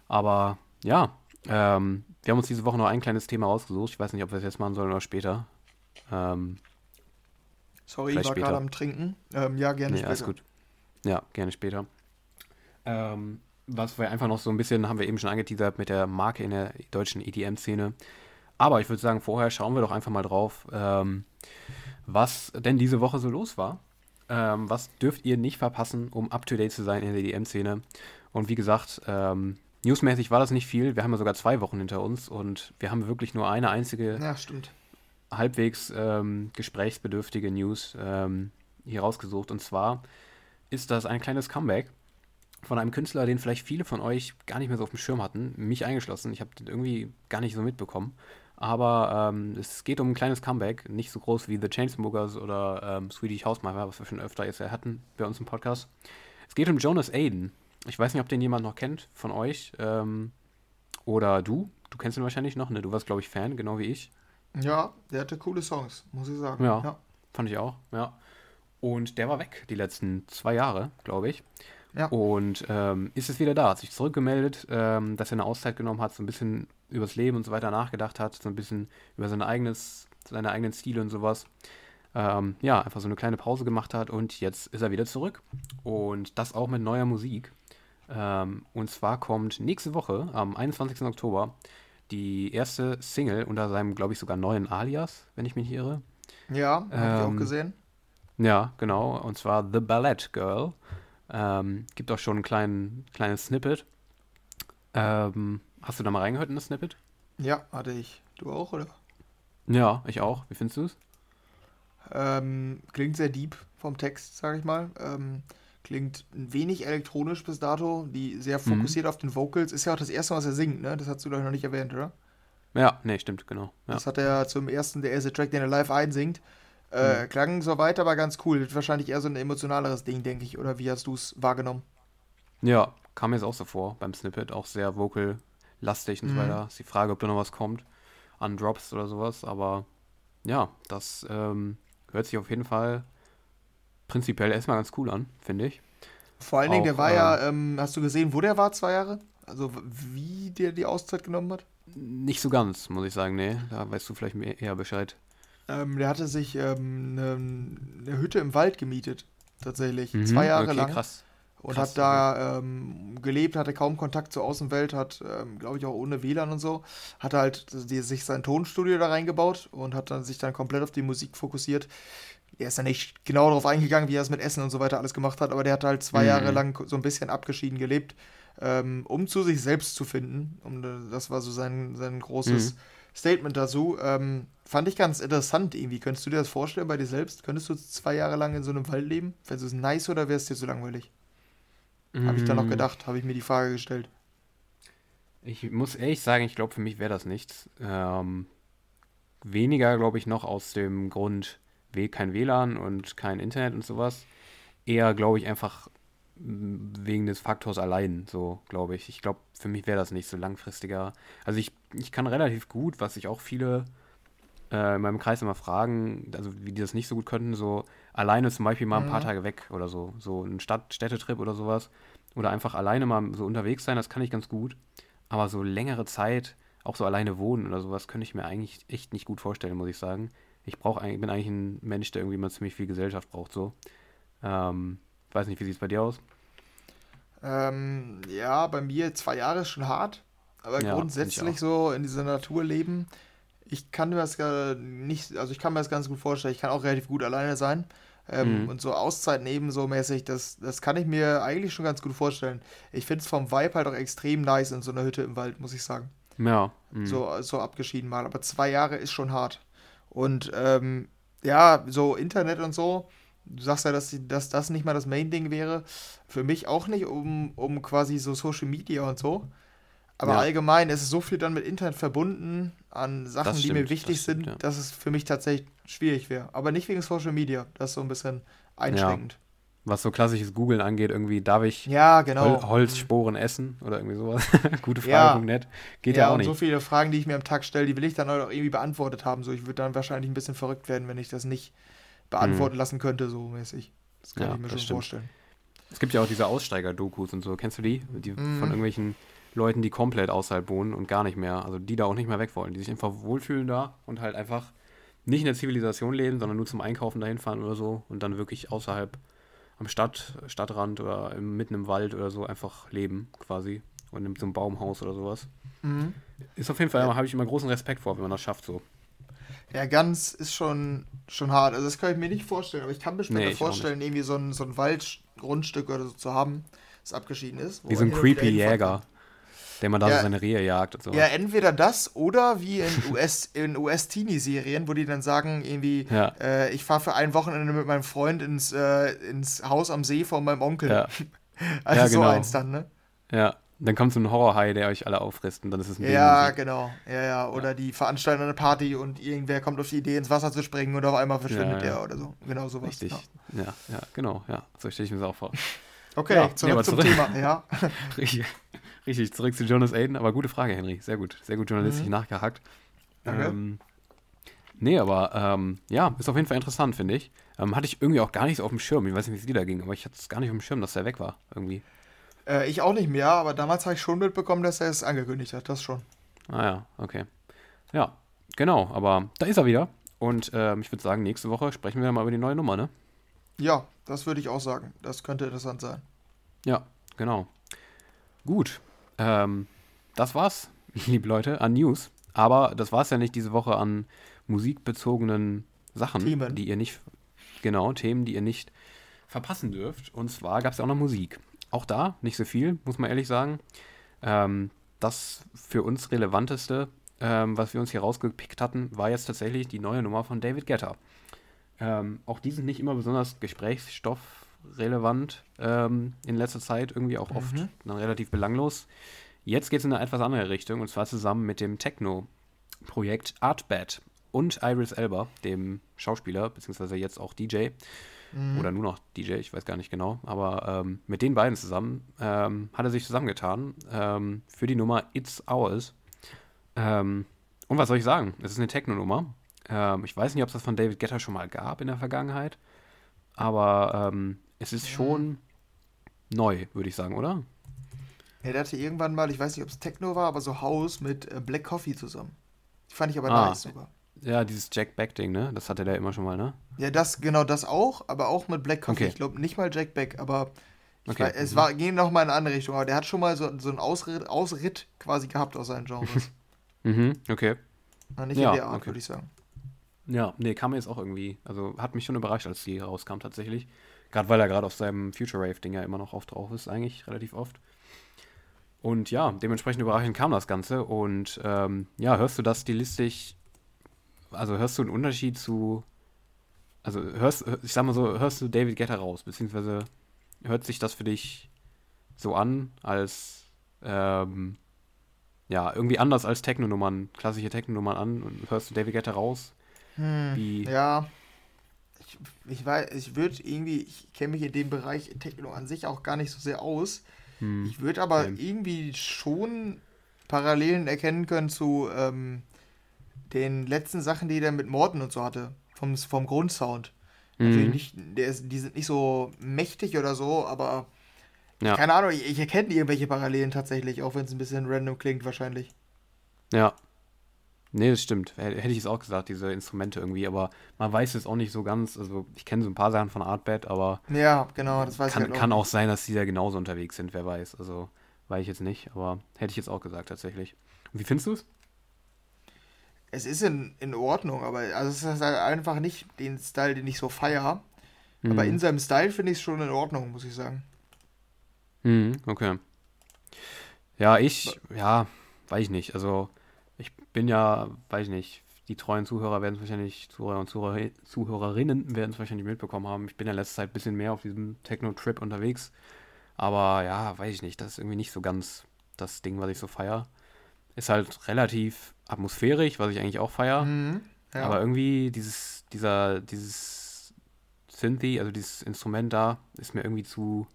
Aber ja, ähm, wir haben uns diese Woche noch ein kleines Thema rausgesucht. Ich weiß nicht, ob wir es jetzt machen sollen oder später. Ähm, Sorry, ich war später. gerade am Trinken. Ähm, ja, gerne nee, alles später. gut. Ja, gerne später. Ähm, was wir einfach noch so ein bisschen, haben wir eben schon angeteasert mit der Marke in der deutschen EDM-Szene. Aber ich würde sagen, vorher schauen wir doch einfach mal drauf, ähm, was denn diese Woche so los war. Ähm, was dürft ihr nicht verpassen, um up-to-date zu sein in der EDM-Szene? Und wie gesagt, ähm, newsmäßig war das nicht viel. Wir haben ja sogar zwei Wochen hinter uns und wir haben wirklich nur eine einzige Ja, halbwegs ähm, gesprächsbedürftige News ähm, hier rausgesucht. Und zwar ist das ein kleines Comeback von einem Künstler, den vielleicht viele von euch gar nicht mehr so auf dem Schirm hatten, mich eingeschlossen. Ich habe den irgendwie gar nicht so mitbekommen. Aber ähm, es geht um ein kleines Comeback, nicht so groß wie The Chainsmokers oder ähm, Swedish House Mafia, was wir schon öfter jetzt hatten bei uns im Podcast. Es geht um Jonas Aiden. Ich weiß nicht, ob den jemand noch kennt von euch. Ähm, oder du. Du kennst ihn wahrscheinlich noch, ne? Du warst, glaube ich, Fan, genau wie ich. Ja, der hatte coole Songs, muss ich sagen. Ja. Fand ich auch, ja. Und der war weg die letzten zwei Jahre, glaube ich. Ja. Und ähm, ist es wieder da, hat sich zurückgemeldet, ähm, dass er eine Auszeit genommen hat, so ein bisschen übers Leben und so weiter nachgedacht hat, so ein bisschen über sein eigenes, seine eigenen Stile und sowas. Ähm, ja, einfach so eine kleine Pause gemacht hat und jetzt ist er wieder zurück. Und das auch mit neuer Musik. Ähm, und zwar kommt nächste Woche, am 21. Oktober, die erste Single unter seinem, glaube ich, sogar neuen Alias, wenn ich mich nicht irre. Ja, hab ich auch Ähm, gesehen. Ja, genau. Und zwar The Ballet Girl. Ähm, gibt auch schon ein kleinen, kleines Snippet. Ähm, hast du da mal reingehört in das Snippet? Ja, hatte ich. Du auch, oder? Ja, ich auch. Wie findest du es? Ähm, klingt sehr deep vom Text, sage ich mal. Ähm, klingt ein wenig elektronisch bis dato, die sehr Mhm. fokussiert auf den Vocals. Ist ja auch das erste Mal, was er singt, ne? Das hast du doch noch nicht erwähnt, oder? Ja, nee, stimmt, genau. Ja. Das hat er zum ersten, der erste Track, den er live einsingt. Äh, Mhm. Klang soweit aber ganz cool. Wird Wahrscheinlich eher so ein emotionaleres Ding, denke ich. Oder wie hast du es wahrgenommen? ja, kam mir jetzt auch so vor beim Snippet. Auch sehr vocal-lastig und so Mhm. weiter. Ist die Frage, ob da noch was kommt an Drops oder sowas. Aber ja, das ähm, hört sich auf jeden Fall prinzipiell erstmal ganz cool an, finde ich. Vor allen Dingen, der war ja, ähm, hast du gesehen, wo der war zwei Jahre? Also wie der die Auszeit genommen hat? Nicht so ganz, muss ich sagen, nee. Da weißt du vielleicht mehr, eher Bescheid. Ähm, der hatte sich ähm, eine, eine Hütte im Wald gemietet, tatsächlich. Mhm, Zwei Jahre okay, lang. krass. Und Krass, hat da ähm, gelebt, hatte kaum Kontakt zur Außenwelt, hat, ähm, glaube ich, auch ohne WLAN und so, hat halt die, sich sein Tonstudio da reingebaut und hat dann sich dann komplett auf die Musik fokussiert. Er ist ja nicht genau darauf eingegangen, wie er es mit Essen und so weiter alles gemacht hat, aber der hat halt zwei Mhm. Jahre lang so ein bisschen abgeschieden gelebt, ähm, um zu sich selbst zu finden. Um, äh, das war so sein, sein großes Mhm. Statement dazu. Ähm, fand ich ganz interessant irgendwie. Könntest du dir das vorstellen bei dir selbst? Könntest du zwei Jahre lang in so einem Wald leben? Du es nice oder wäre es dir so langweilig? Habe ich da noch Mm, gedacht, habe ich mir die Frage gestellt. Ich muss ehrlich sagen, ich glaube, für mich wäre das nichts. Ähm, weniger, glaube ich, noch aus dem Grund, kein WLAN und kein Internet und sowas. Eher, glaube ich, einfach wegen des Faktors allein, so, glaube ich. Ich glaube, für mich wäre das nicht so langfristiger. Also ich, ich kann relativ gut, was sich auch viele äh, in meinem Kreis immer fragen, also wie die das nicht so gut könnten, so alleine zum Beispiel mal ein paar Mhm. Tage weg oder so. So ein Stadt Städtetrip oder sowas. Oder einfach alleine mal so unterwegs sein, das kann ich ganz gut. Aber so längere Zeit auch so alleine wohnen oder sowas, könnte ich mir eigentlich echt nicht gut vorstellen, muss ich sagen. Ich brauche eigentlich, bin eigentlich ein Mensch, der irgendwie mal ziemlich viel Gesellschaft braucht, so. Ähm, weiß nicht, wie sieht es bei dir aus? Ähm, ja, bei mir zwei Jahre ist schon hart, aber Ja, grundsätzlich so in dieser Natur leben, ich kann mir das gar nicht, also ich kann mir das ganz gut vorstellen. Ich kann auch relativ gut alleine sein. Ähm, Mhm. und so Auszeit nehmen, so mäßig, das, das kann ich mir eigentlich schon ganz gut vorstellen. Ich finde es vom Vibe halt auch extrem nice in so einer Hütte im Wald, muss ich sagen. Ja. mhm. So, so abgeschieden mal. Aber zwei Jahre ist schon hart. Und ähm, ja, so Internet und so, du sagst ja, dass, dass das nicht mal das Main-Ding wäre. Für mich auch nicht, um, um quasi so Social Media und so. Aber Ja. allgemein ist es so viel dann mit Internet verbunden an Sachen, Das die stimmt, mir wichtig stimmt, sind, ja. dass es für mich tatsächlich schwierig wäre. Aber nicht wegen Social Media. Das ist so ein bisschen einschränkend. Was so klassisches Googeln angeht, irgendwie darf ich Ja, genau. Hol Holzsporen essen oder irgendwie sowas. Gute Ja. Frage.net. Geht ja, auch und nicht. so viele Fragen, die ich mir am Tag stelle, die will ich dann auch irgendwie beantwortet haben. So, ich würde dann wahrscheinlich ein bisschen verrückt werden, wenn ich das nicht beantworten lassen könnte, so mäßig. Das kann Mhm. Ja, ich mir schon stimmt. vorstellen. Es gibt ja auch diese Aussteiger-Dokus und so. Kennst du die? Die Mhm. von irgendwelchen Leuten, die komplett außerhalb wohnen und gar nicht mehr, also die da auch nicht mehr weg wollen, die sich einfach wohlfühlen da und halt einfach nicht in der Zivilisation leben, sondern nur zum Einkaufen dahin fahren oder so und dann wirklich außerhalb am Stadt, Stadtrand oder im, mitten im Wald oder so einfach leben quasi und in so einem Baumhaus oder sowas. Mhm. Ist auf jeden Fall, Ja. habe ich immer großen Respekt vor, wenn man das schafft so. Ja, ganz ist schon, schon hart. Also das kann ich mir nicht vorstellen, aber ich kann mir Nee, später auch vorstellen, irgendwie so ein, so ein Waldgrundstück oder so zu haben, das abgeschieden ist. Wie so ein creepy Jäger, der man da Ja. so seine Rehe jagt und so. Ja, entweder das oder wie in US, in US-Teenie-Serien, wo die dann sagen, irgendwie, Ja. äh, ich fahre für ein Wochenende mit meinem Freund ins, äh, ins Haus am See von meinem Onkel. Ja. Also Ja, so genau. eins dann, ne? Ja, dann kommt so ein Horrorhai, der euch alle auffrisst und dann ist es ein Ja, genau. Ja, ja. Oder die veranstalten eine Party und irgendwer kommt auf die Idee, ins Wasser zu springen und auf einmal verschwindet der oder so. Genau sowas. Richtig. Ja. Ja, ja, genau, ja. So stelle ich mir das auch vor. Okay, Ja, nee, zurück aber zum zurück- Thema. Ja. Richtig, richtig, zurück zu Jonas Aiden, aber gute Frage, Henry. Sehr gut, sehr gut journalistisch Mhm. nachgehakt. Danke. Ähm, nee, aber ähm, ja, ist auf jeden Fall interessant, finde ich. Ähm, hatte ich irgendwie auch gar nicht so auf dem Schirm. Ich weiß nicht, wie es dir da ging, aber ich hatte es gar nicht auf dem Schirm, dass der weg war, irgendwie. Äh, ich auch nicht mehr, aber damals habe ich schon mitbekommen, dass er es angekündigt hat. Das schon. Ah ja, okay. Ja, genau, aber da ist er wieder. Und ähm, ich würde sagen, nächste Woche sprechen wir mal über die neue Nummer, ne? Ja, das würde ich auch sagen. Das könnte interessant sein. Ja, genau. Gut. Ähm, das war's, liebe Leute, an News. Aber das war's ja nicht diese Woche an musikbezogenen Sachen, Themen. die ihr nicht, genau, Themen, die ihr nicht verpassen dürft. Und zwar gab es ja auch noch Musik. Auch da nicht so viel, muss man ehrlich sagen. Ähm, das für uns relevanteste, ähm, was wir uns hier rausgepickt hatten, war jetzt tatsächlich die neue Nummer von David Guetta. Ähm, auch die sind nicht immer besonders gesprächsstoffrelevant ähm, in letzter Zeit, irgendwie auch oft Mhm. dann relativ belanglos. Jetzt geht es in eine etwas andere Richtung und zwar zusammen mit dem Techno-Projekt Artbat und Iris Elba, dem Schauspieler, beziehungsweise jetzt auch DJ Mhm. oder nur noch DJ, ich weiß gar nicht genau, aber ähm, mit den beiden zusammen ähm, hat er sich zusammengetan ähm, für die Nummer It's Ours. Ähm, und was soll ich sagen? Es ist eine Techno-Nummer. Ähm, ich weiß nicht, ob es das von David Guetta schon mal gab in der Vergangenheit, aber ähm, es ist schon neu, würde ich sagen, oder? Ja, der hatte irgendwann mal, ich weiß nicht, ob es Techno war, aber so House mit äh, Black Coffee zusammen. Die fand ich aber Ah. nice sogar. Ja, dieses Jack Back-Ding, ne? Das hatte der immer schon mal, ne? Ja, das, genau das auch, aber auch mit Black Coffee. Okay. Ich glaube nicht mal Jack Beck, aber Okay, weiß, es mhm. war, ging noch mal in eine andere Richtung. Aber der hat schon mal so, so einen Ausritt, Ausritt quasi gehabt aus seinen Genres. Mhm, okay. Na, nicht Ja, in der Art, okay. würde ich sagen. Ja, nee, kam mir jetzt auch irgendwie, also hat mich schon überrascht, als die rauskam tatsächlich. Gerade weil er gerade auf seinem Future Rave-Ding ja immer noch oft drauf ist, eigentlich relativ oft. Und ja, dementsprechend überraschend kam das Ganze. Und ähm, ja, hörst du das stilistisch, also hörst du einen Unterschied zu, also hörst, ich sag mal so, hörst du David Guetta raus, beziehungsweise hört sich das für dich so an, als ähm, ja, irgendwie anders als Techno-Nummern, klassische Techno-Nummern an und hörst du David Guetta raus? Hm, Wie, ja. Ich, ich weiß, ich würde irgendwie, ich kenne mich in dem Bereich Techno an sich auch gar nicht so sehr aus. hm, Ich würde aber Ähm. irgendwie schon Parallelen erkennen können zu ähm, den letzten Sachen, die er mit Morten und so hatte. Vom, vom Grundsound. Natürlich mhm. nicht, der ist, die sind nicht so mächtig oder so, aber Ja. keine Ahnung, ich, ich erkenne irgendwelche Parallelen tatsächlich, auch wenn es ein bisschen random klingt wahrscheinlich. Ja. Nee, das stimmt. Hätte ich es auch gesagt, diese Instrumente irgendwie, aber man weiß es auch nicht so ganz. Also ich kenne so ein paar Sachen von Artbed, aber Ja, genau, das weiß kann, ich halt kann auch. sein, dass die da genauso unterwegs sind, wer weiß. Also weiß ich jetzt nicht, aber hätte ich jetzt auch gesagt tatsächlich. Und wie findest du es? Es ist in, in Ordnung, aber also es ist halt einfach nicht den Style, den ich so feier. Aber in seinem Style finde ich es schon in Ordnung, muss ich sagen. Mhm, okay. Ja, ich, ja, weiß ich nicht. Also, bin ja, weiß ich nicht, die treuen Zuhörer werden es wahrscheinlich, Zuhörer und Zuhörer, Zuhörerinnen werden es wahrscheinlich mitbekommen haben. Ich bin ja letzte Zeit ein bisschen mehr auf diesem Techno-Trip unterwegs. Aber ja, weiß ich nicht, das ist irgendwie nicht so ganz das Ding, was ich so feier. Ist halt relativ atmosphärisch, was ich eigentlich auch feier. Mhm. Ja. Aber irgendwie dieses, dieser, dieses Synthi, also dieses Instrument da, ist mir irgendwie zu,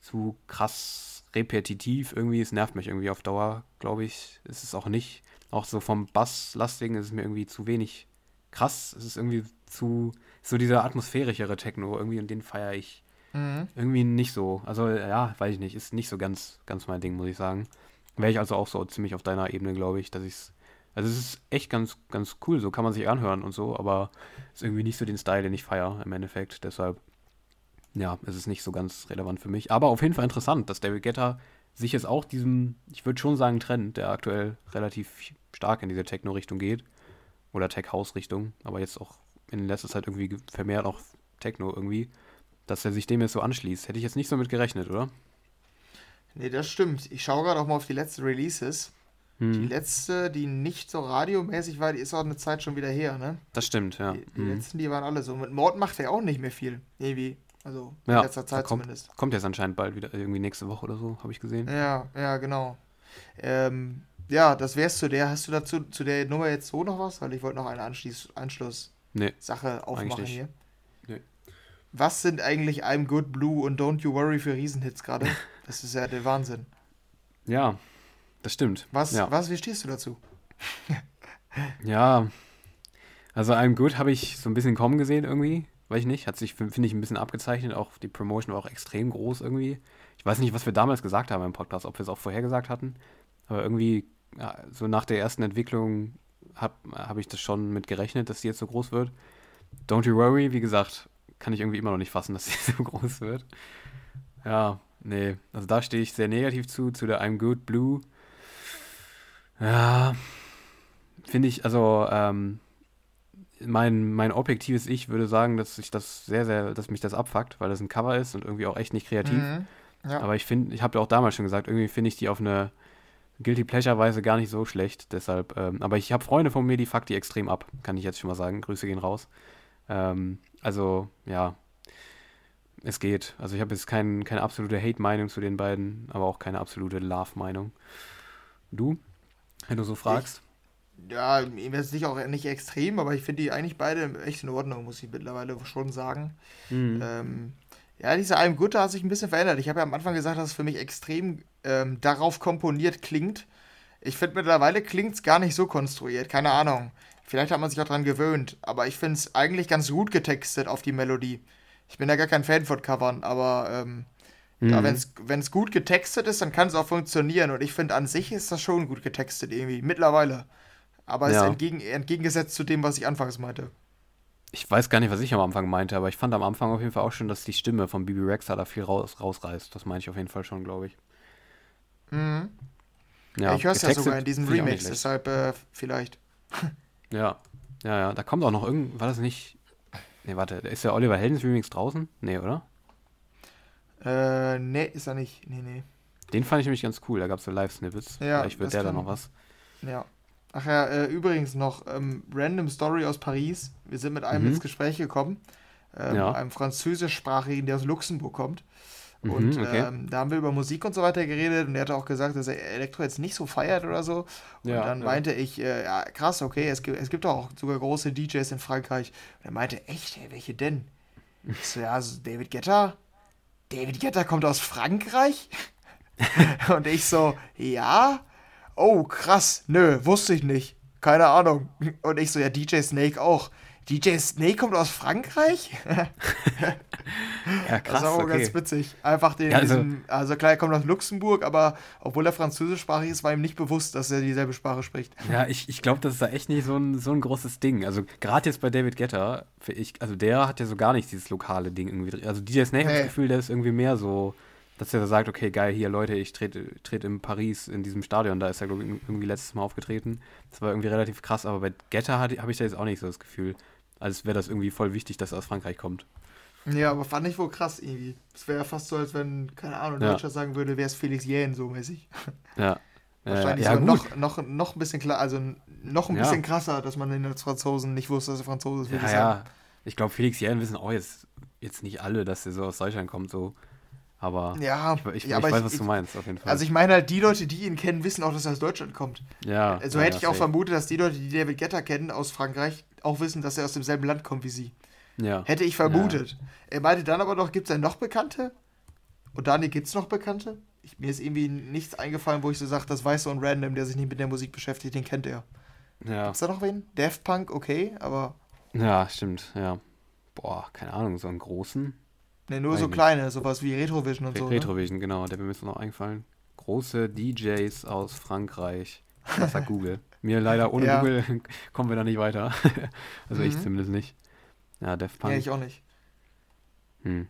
zu krass repetitiv irgendwie. Es nervt mich irgendwie auf Dauer, glaube ich. Es ist auch nicht, auch so vom Basslastigen ist es mir irgendwie zu wenig krass. Es ist irgendwie zu, so dieser atmosphärischere Techno irgendwie und den feiere ich mhm. irgendwie nicht so. Also ja, weiß ich nicht, ist nicht so ganz, ganz mein Ding, muss ich sagen. Wäre ich also auch so ziemlich auf deiner Ebene, glaube ich, dass ich es. Also es ist echt ganz, ganz cool, so kann man sich anhören und so, aber ist irgendwie nicht so den Style, den ich feiere im Endeffekt. Deshalb, ja, es ist nicht so ganz relevant für mich. Aber auf jeden Fall interessant, dass David Guetta sich jetzt auch diesem, ich würde schon sagen, Trend, der aktuell relativ stark in diese Techno-Richtung geht. Oder Tech-House-Richtung, aber jetzt auch in letzter Zeit irgendwie ge- vermehrt auch Techno irgendwie, dass er sich dem jetzt so anschließt. Hätte ich jetzt nicht so mit gerechnet, oder? Nee, das stimmt. Ich schaue gerade auch mal auf die letzten Releases. Die Hm, letzte, die nicht so radiomäßig war, die ist auch eine Zeit schon wieder her, ne? das stimmt, ja. Die, die Hm. letzten, die waren alle so. Mit Mord macht er auch nicht mehr viel. Irgendwie. Also in Ja, letzter Zeit kommt, zumindest. kommt jetzt anscheinend bald wieder, irgendwie nächste Woche oder so, habe ich gesehen. Ja, ja, genau. Ähm, ja, das wär's zu der. Hast du dazu zu der Nummer jetzt so noch was? Weil ich wollte noch eine Anschließ Anschlusssache Nee, aufmachen nicht. hier. Nee. Was sind eigentlich I'm Good Blue und Don't You Worry für Riesenhits gerade? Das ist ja der Wahnsinn. ja, das stimmt. Was, Ja, was, wie stehst du dazu? ja also I'm Good habe ich so ein bisschen kommen gesehen irgendwie, weiß ich nicht, hat sich, finde ich, ein bisschen abgezeichnet, auch die Promotion war auch extrem groß irgendwie. Ich weiß nicht, was wir damals gesagt haben im Podcast, ob wir es auch vorher gesagt hatten, aber irgendwie, ja, so nach der ersten Entwicklung habe hab ich das schon mit gerechnet, dass die jetzt so groß wird. Don't You Worry, wie gesagt, kann ich irgendwie immer noch nicht fassen, dass sie so groß wird. Ja, nee, also da stehe ich sehr negativ zu, zu der I'm Good Blue. Ja, finde ich, also, ähm, mein, mein objektives Ich würde sagen, dass ich das sehr, sehr, dass mich das abfuckt, weil das ein Cover ist und irgendwie auch echt nicht kreativ. Mhm. Ja. Aber ich finde, ich habe ja auch damals schon gesagt, irgendwie finde ich die auf eine Guilty Pleasure-Weise gar nicht so schlecht. Deshalb, ähm, aber ich habe Freunde von mir, die fuckt die extrem ab, kann ich jetzt schon mal sagen. Grüße gehen raus. Ähm, also, ja, es geht. Also ich habe jetzt kein, keine absolute Hate-Meinung zu den beiden, aber auch keine absolute Love-Meinung. Du, wenn du so fragst? Ja, jetzt nicht auch nicht extrem, aber ich finde die eigentlich beide echt in Ordnung, muss ich mittlerweile schon sagen. Mhm. Ähm, ja, dieser I'm Good hat sich ein bisschen verändert. Ich habe ja am Anfang gesagt, dass es für mich extrem ähm, darauf komponiert klingt. Ich finde mittlerweile klingt es gar nicht so konstruiert, keine Ahnung. Vielleicht hat man sich auch dran gewöhnt, aber ich finde es eigentlich ganz gut getextet auf die Melodie. Ich bin ja gar kein Fan von Covern, aber ähm, ja, Mhm. wenn es gut getextet ist, dann kann es auch funktionieren. Und ich finde, an sich ist das schon gut getextet irgendwie, mittlerweile. Aber es ist Ja. entgegen, entgegengesetzt zu dem, was ich anfangs meinte. Ich weiß gar nicht, was ich am Anfang meinte, aber ich fand am Anfang auf jeden Fall auch schon, dass die Stimme von Bibi Rexa da viel raus, rausreißt. Das meine ich auf jeden Fall schon, glaube ich. Mhm. Ja, ich höre es ja sogar in diesem Remix, deshalb äh, vielleicht. Ja, ja, ja. Da kommt auch noch irgend. War das nicht. Nee, warte. Ist der Oliver Heldens Remix draußen? Nee, oder? Äh, nee, ist er nicht. Nee, nee. Den fand ich nämlich ganz cool. Da gab es so Live-Snippets. Ja, Vielleicht wird der da noch was. Ja. Ach ja, äh, übrigens noch, ähm, random Story aus Paris. Wir sind mit einem Mhm. ins Gespräch gekommen. Ähm, Ja. Einem französischsprachigen, der aus Luxemburg kommt. Mhm, Und okay. ähm, da haben wir über Musik und so weiter geredet und er hatte auch gesagt, dass er Elektro jetzt nicht so feiert oder so. Und Ja, dann ja. meinte ich, äh, ja, krass, okay, es gibt, es gibt auch sogar große DJs in Frankreich. Und er meinte, echt, ey, welche denn? Ich so, ja, so David Guetta? David Guetta kommt aus Frankreich? und ich so, ja? Oh, krass, nö, wusste ich nicht. Keine Ahnung. Und ich so, ja, DJ Snake auch. DJ Snake kommt aus Frankreich? ja, krass. Das ist auch okay. ganz witzig. Einfach den, ja, also, diesen, also klar, er kommt aus Luxemburg, aber obwohl er französischsprachig ist, war ihm nicht bewusst, dass er dieselbe Sprache spricht. Ja, ich, ich glaube, das ist da echt nicht so ein, so ein großes Ding. Also gerade jetzt bei David Getter, ich, also der hat ja so gar nicht dieses lokale Ding irgendwie. Also DJ Snake nee. hat das Gefühl, der ist irgendwie mehr so dass er sagt, okay, geil, hier Leute, ich trete, trete in Paris in diesem Stadion, da ist er, glaube ich, irgendwie letztes Mal aufgetreten. Das war irgendwie relativ krass, aber bei Getter habe ich da jetzt auch nicht so das Gefühl, als wäre das irgendwie voll wichtig, dass er aus Frankreich kommt. Ja, aber fand ich wohl krass irgendwie. Es wäre ja fast so, als wenn, keine Ahnung, ja. Deutscher sagen würde, wäre es Felix Jähn so mäßig. Ja. Wahrscheinlich ja, so noch, noch, noch ein bisschen klar, also noch ein ja. bisschen krasser, dass man den Franzosen nicht wusste, dass er Franzose ist, würde ja, ich sagen. Ja, ich glaube, Felix Jähn wissen auch jetzt, jetzt nicht alle, dass er so aus Deutschland kommt, so. Aber ja, ich, ich, ja, ich weiß, was du meinst, auf jeden Fall. Also ich meine halt, die Leute, die ihn kennen, wissen auch, dass er aus Deutschland kommt. Ja. So also hätte ich auch vermutet, dass die Leute, die David Getter kennen aus Frankreich, auch wissen, dass er aus demselben Land kommt wie sie. Ja. Hätte ich vermutet. Er meinte dann aber noch, gibt es denn noch Bekannte? Und Dani, gibt es noch Bekannte? Ich, mir ist irgendwie nichts eingefallen, wo ich so sage, das weiß so ein Random, der sich nicht mit der Musik beschäftigt, den kennt er. Ja. Gibt's da noch wen? Daft Punk, okay, aber. Ja, stimmt, ja. Boah, keine Ahnung, so einen großen. Ne, nur so kleine, sowas wie Retrovision und Re so. Ne? Retrovision, ne? genau, der mir ist noch eingefallen. Große DJs aus Frankreich. Das sagt Google. Mir leider ohne ja. Google kommen wir da nicht weiter. also mhm. ich zumindest nicht. Ja, Def Punk. Ja, ich auch nicht. Hm.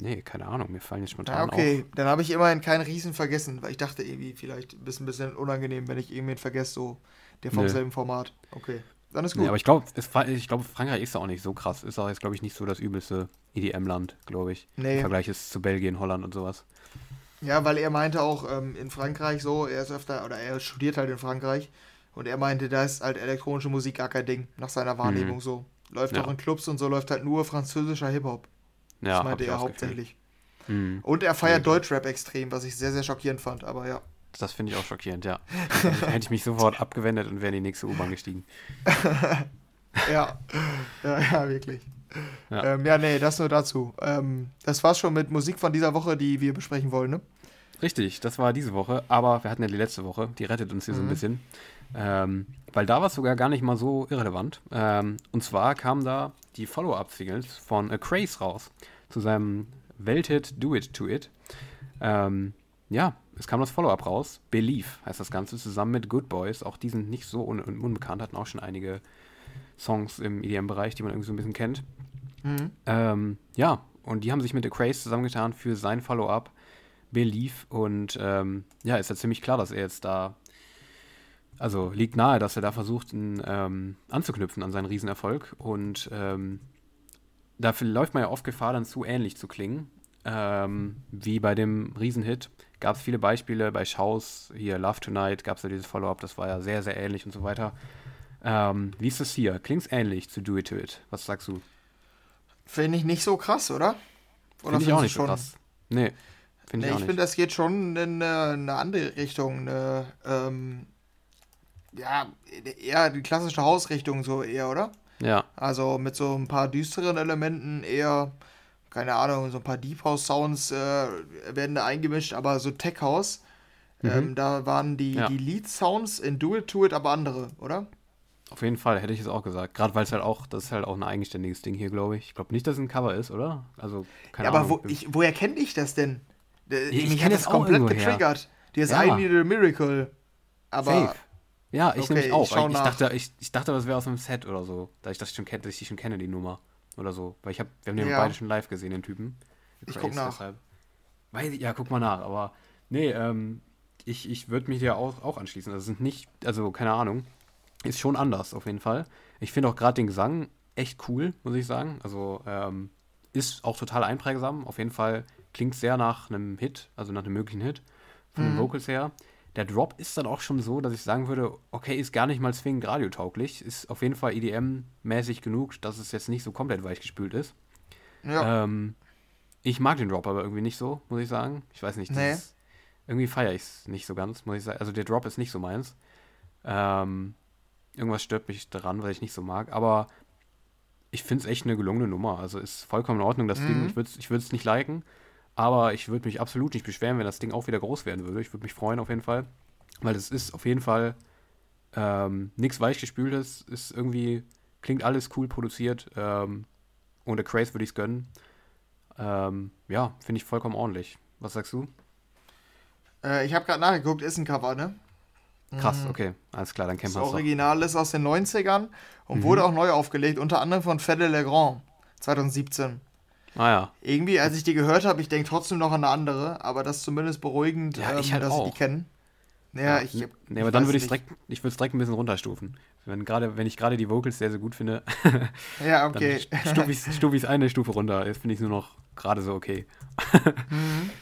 Nee, keine Ahnung, mir fallen jetzt spontan ja, okay, auf. dann habe ich immerhin keinen Riesen vergessen, weil ich dachte irgendwie, vielleicht ist ein bisschen unangenehm, wenn ich irgendwen vergesse, so der vom nee. selben Format. Okay. Dann ist gut. Nee, aber ich glaube, ich glaub, Frankreich ist auch nicht so krass. Ist auch jetzt, glaube ich, nicht so das übelste EDM-Land, glaube ich. Nee. Im Vergleich ist zu Belgien, Holland und sowas. Ja, weil er meinte auch ähm, in Frankreich so, er ist öfter, oder er studiert halt in Frankreich und er meinte, da ist halt elektronische Musik gar kein Ding, nach seiner Wahrnehmung mhm. so. Läuft ja. auch in Clubs und so, läuft halt nur französischer Hip-Hop. Ja, das meinte er hauptsächlich. Mhm. Und er feiert ja. Deutschrap extrem, was ich sehr, sehr schockierend fand, aber ja. Das finde ich auch schockierend, ja. hätte ich mich sofort abgewendet und wäre in die nächste U-Bahn gestiegen. ja. ja, ja, wirklich. Ja. Ähm, ja, nee, das nur dazu. Ähm, das war's schon mit Musik von dieser Woche, die wir besprechen wollen, ne? Richtig, das war diese Woche, aber wir hatten ja die letzte Woche, die rettet uns hier mhm. so ein mhm. bisschen. Ähm, weil da war es sogar gar nicht mal so irrelevant. Ähm, und zwar kamen da die Follow-up-Singles von A Craze raus zu seinem Welthit Do It To It. Ähm, ja, es kam das Follow-up raus. Believe heißt das Ganze, zusammen mit Good Boys. Auch die sind nicht so un unbekannt, hatten auch schon einige Songs im EDM-Bereich, die man irgendwie so ein bisschen kennt. Mhm. Ähm, ja, und die haben sich mit The Craze zusammengetan für sein Follow-up Believe. Und ähm, ja, ist ja ziemlich klar, dass er jetzt da. Also liegt nahe, dass er da versucht, ein, ähm, anzuknüpfen an seinen Riesenerfolg. Und ähm, dafür läuft man ja oft Gefahr, dann zu ähnlich zu klingen. Ähm, wie bei dem Riesenhit gab es viele Beispiele bei Shows, hier Love Tonight gab es ja dieses Follow-up, das war ja sehr, sehr ähnlich und so weiter. Ähm, wie ist das hier? Klingt es ähnlich zu Do It To It? Was sagst du? Finde ich nicht so krass, oder? Oder finde ich auch nicht schon? so krass. Nee, finde nee, ich auch Ich finde, das geht schon in eine, eine andere Richtung. Eine, ähm, ja, eher die klassische Hausrichtung so eher, oder? Ja. Also mit so ein paar düsteren Elementen eher keine Ahnung, so ein paar Deep House Sounds äh, werden da eingemischt, aber so Tech House, mhm. ähm, da waren die, ja. die Lead Sounds in Do It To It aber andere, oder? Auf jeden Fall, hätte ich es auch gesagt. Gerade weil es halt auch, das ist halt auch ein eigenständiges Ding hier, glaube ich. Ich glaube nicht, dass es ein Cover ist, oder? Also, keine ja, aber Ahnung. Wo, ich, woher kenne ich das denn? Ich, ich kenne das komplett getriggert. Dieses ja. I Need a Miracle. Aber. Safe. Ja, ich okay, nämlich auch. Ich, ich, dachte, ich, ich dachte, das wäre aus einem Set oder so. Da ich das schon dass ich die schon kenne, die Nummer oder so. Weil ich hab, wir haben den ja. beide schon live gesehen, den Typen. Ich guck nach. Deshalb. Weiß ich, ja, guck mal nach. Aber nee, ähm, ich, ich würde mich dir auch, auch anschließen. Das sind nicht, also keine Ahnung. Ist schon anders auf jeden Fall. Ich finde auch gerade den Gesang echt cool, muss ich sagen. Also ähm, ist auch total einprägsam. Auf jeden Fall klingt sehr nach einem Hit, also nach einem möglichen Hit. Von mhm. den Vocals her. Der Drop ist dann auch schon so, dass ich sagen würde, okay, ist gar nicht mal zwingend radiotauglich. Ist auf jeden Fall EDM-mäßig genug, dass es jetzt nicht so komplett weichgespült ist. Ja. Ähm, ich mag den Drop aber irgendwie nicht so, muss ich sagen. Ich weiß nicht, nee. ist, irgendwie feiere ich es nicht so ganz, muss ich sagen. Also der Drop ist nicht so meins. Ähm, irgendwas stört mich daran, weil ich nicht so mag. Aber ich finde es echt eine gelungene Nummer. Also ist vollkommen in Ordnung, das mhm. Ding. Ich würde es ich nicht liken. Aber ich würde mich absolut nicht beschweren, wenn das Ding auch wieder groß werden würde. Ich würde mich freuen auf jeden Fall. Weil es ist auf jeden Fall ähm, nichts weichgespültes. Ist irgendwie, klingt alles cool produziert. Ähm, ohne Craze würde ich es gönnen. Ähm, ja, finde ich vollkommen ordentlich. Was sagst du? Äh, ich habe gerade nachgeguckt, ist ein Cover, ne? Krass, mhm. okay, alles klar, dann kennt man es. Das Original ist aus den 90ern und mhm. wurde auch neu aufgelegt, unter anderem von Fede Legrand 2017. Ah ja. Irgendwie, als ich die gehört habe, ich denke trotzdem noch an eine andere, aber das ist zumindest beruhigend, ja, ich ähm, halt dass auch. ich die kenne. Ja, ja, ich. Nee, aber dann würde ich direkt, ich würde es direkt ein bisschen runterstufen. Wenn, grade, wenn ich gerade die Vocals sehr, sehr gut finde, ja, okay. stufe ich es stuf eine Stufe runter. Jetzt finde ich es nur noch gerade so okay. mhm.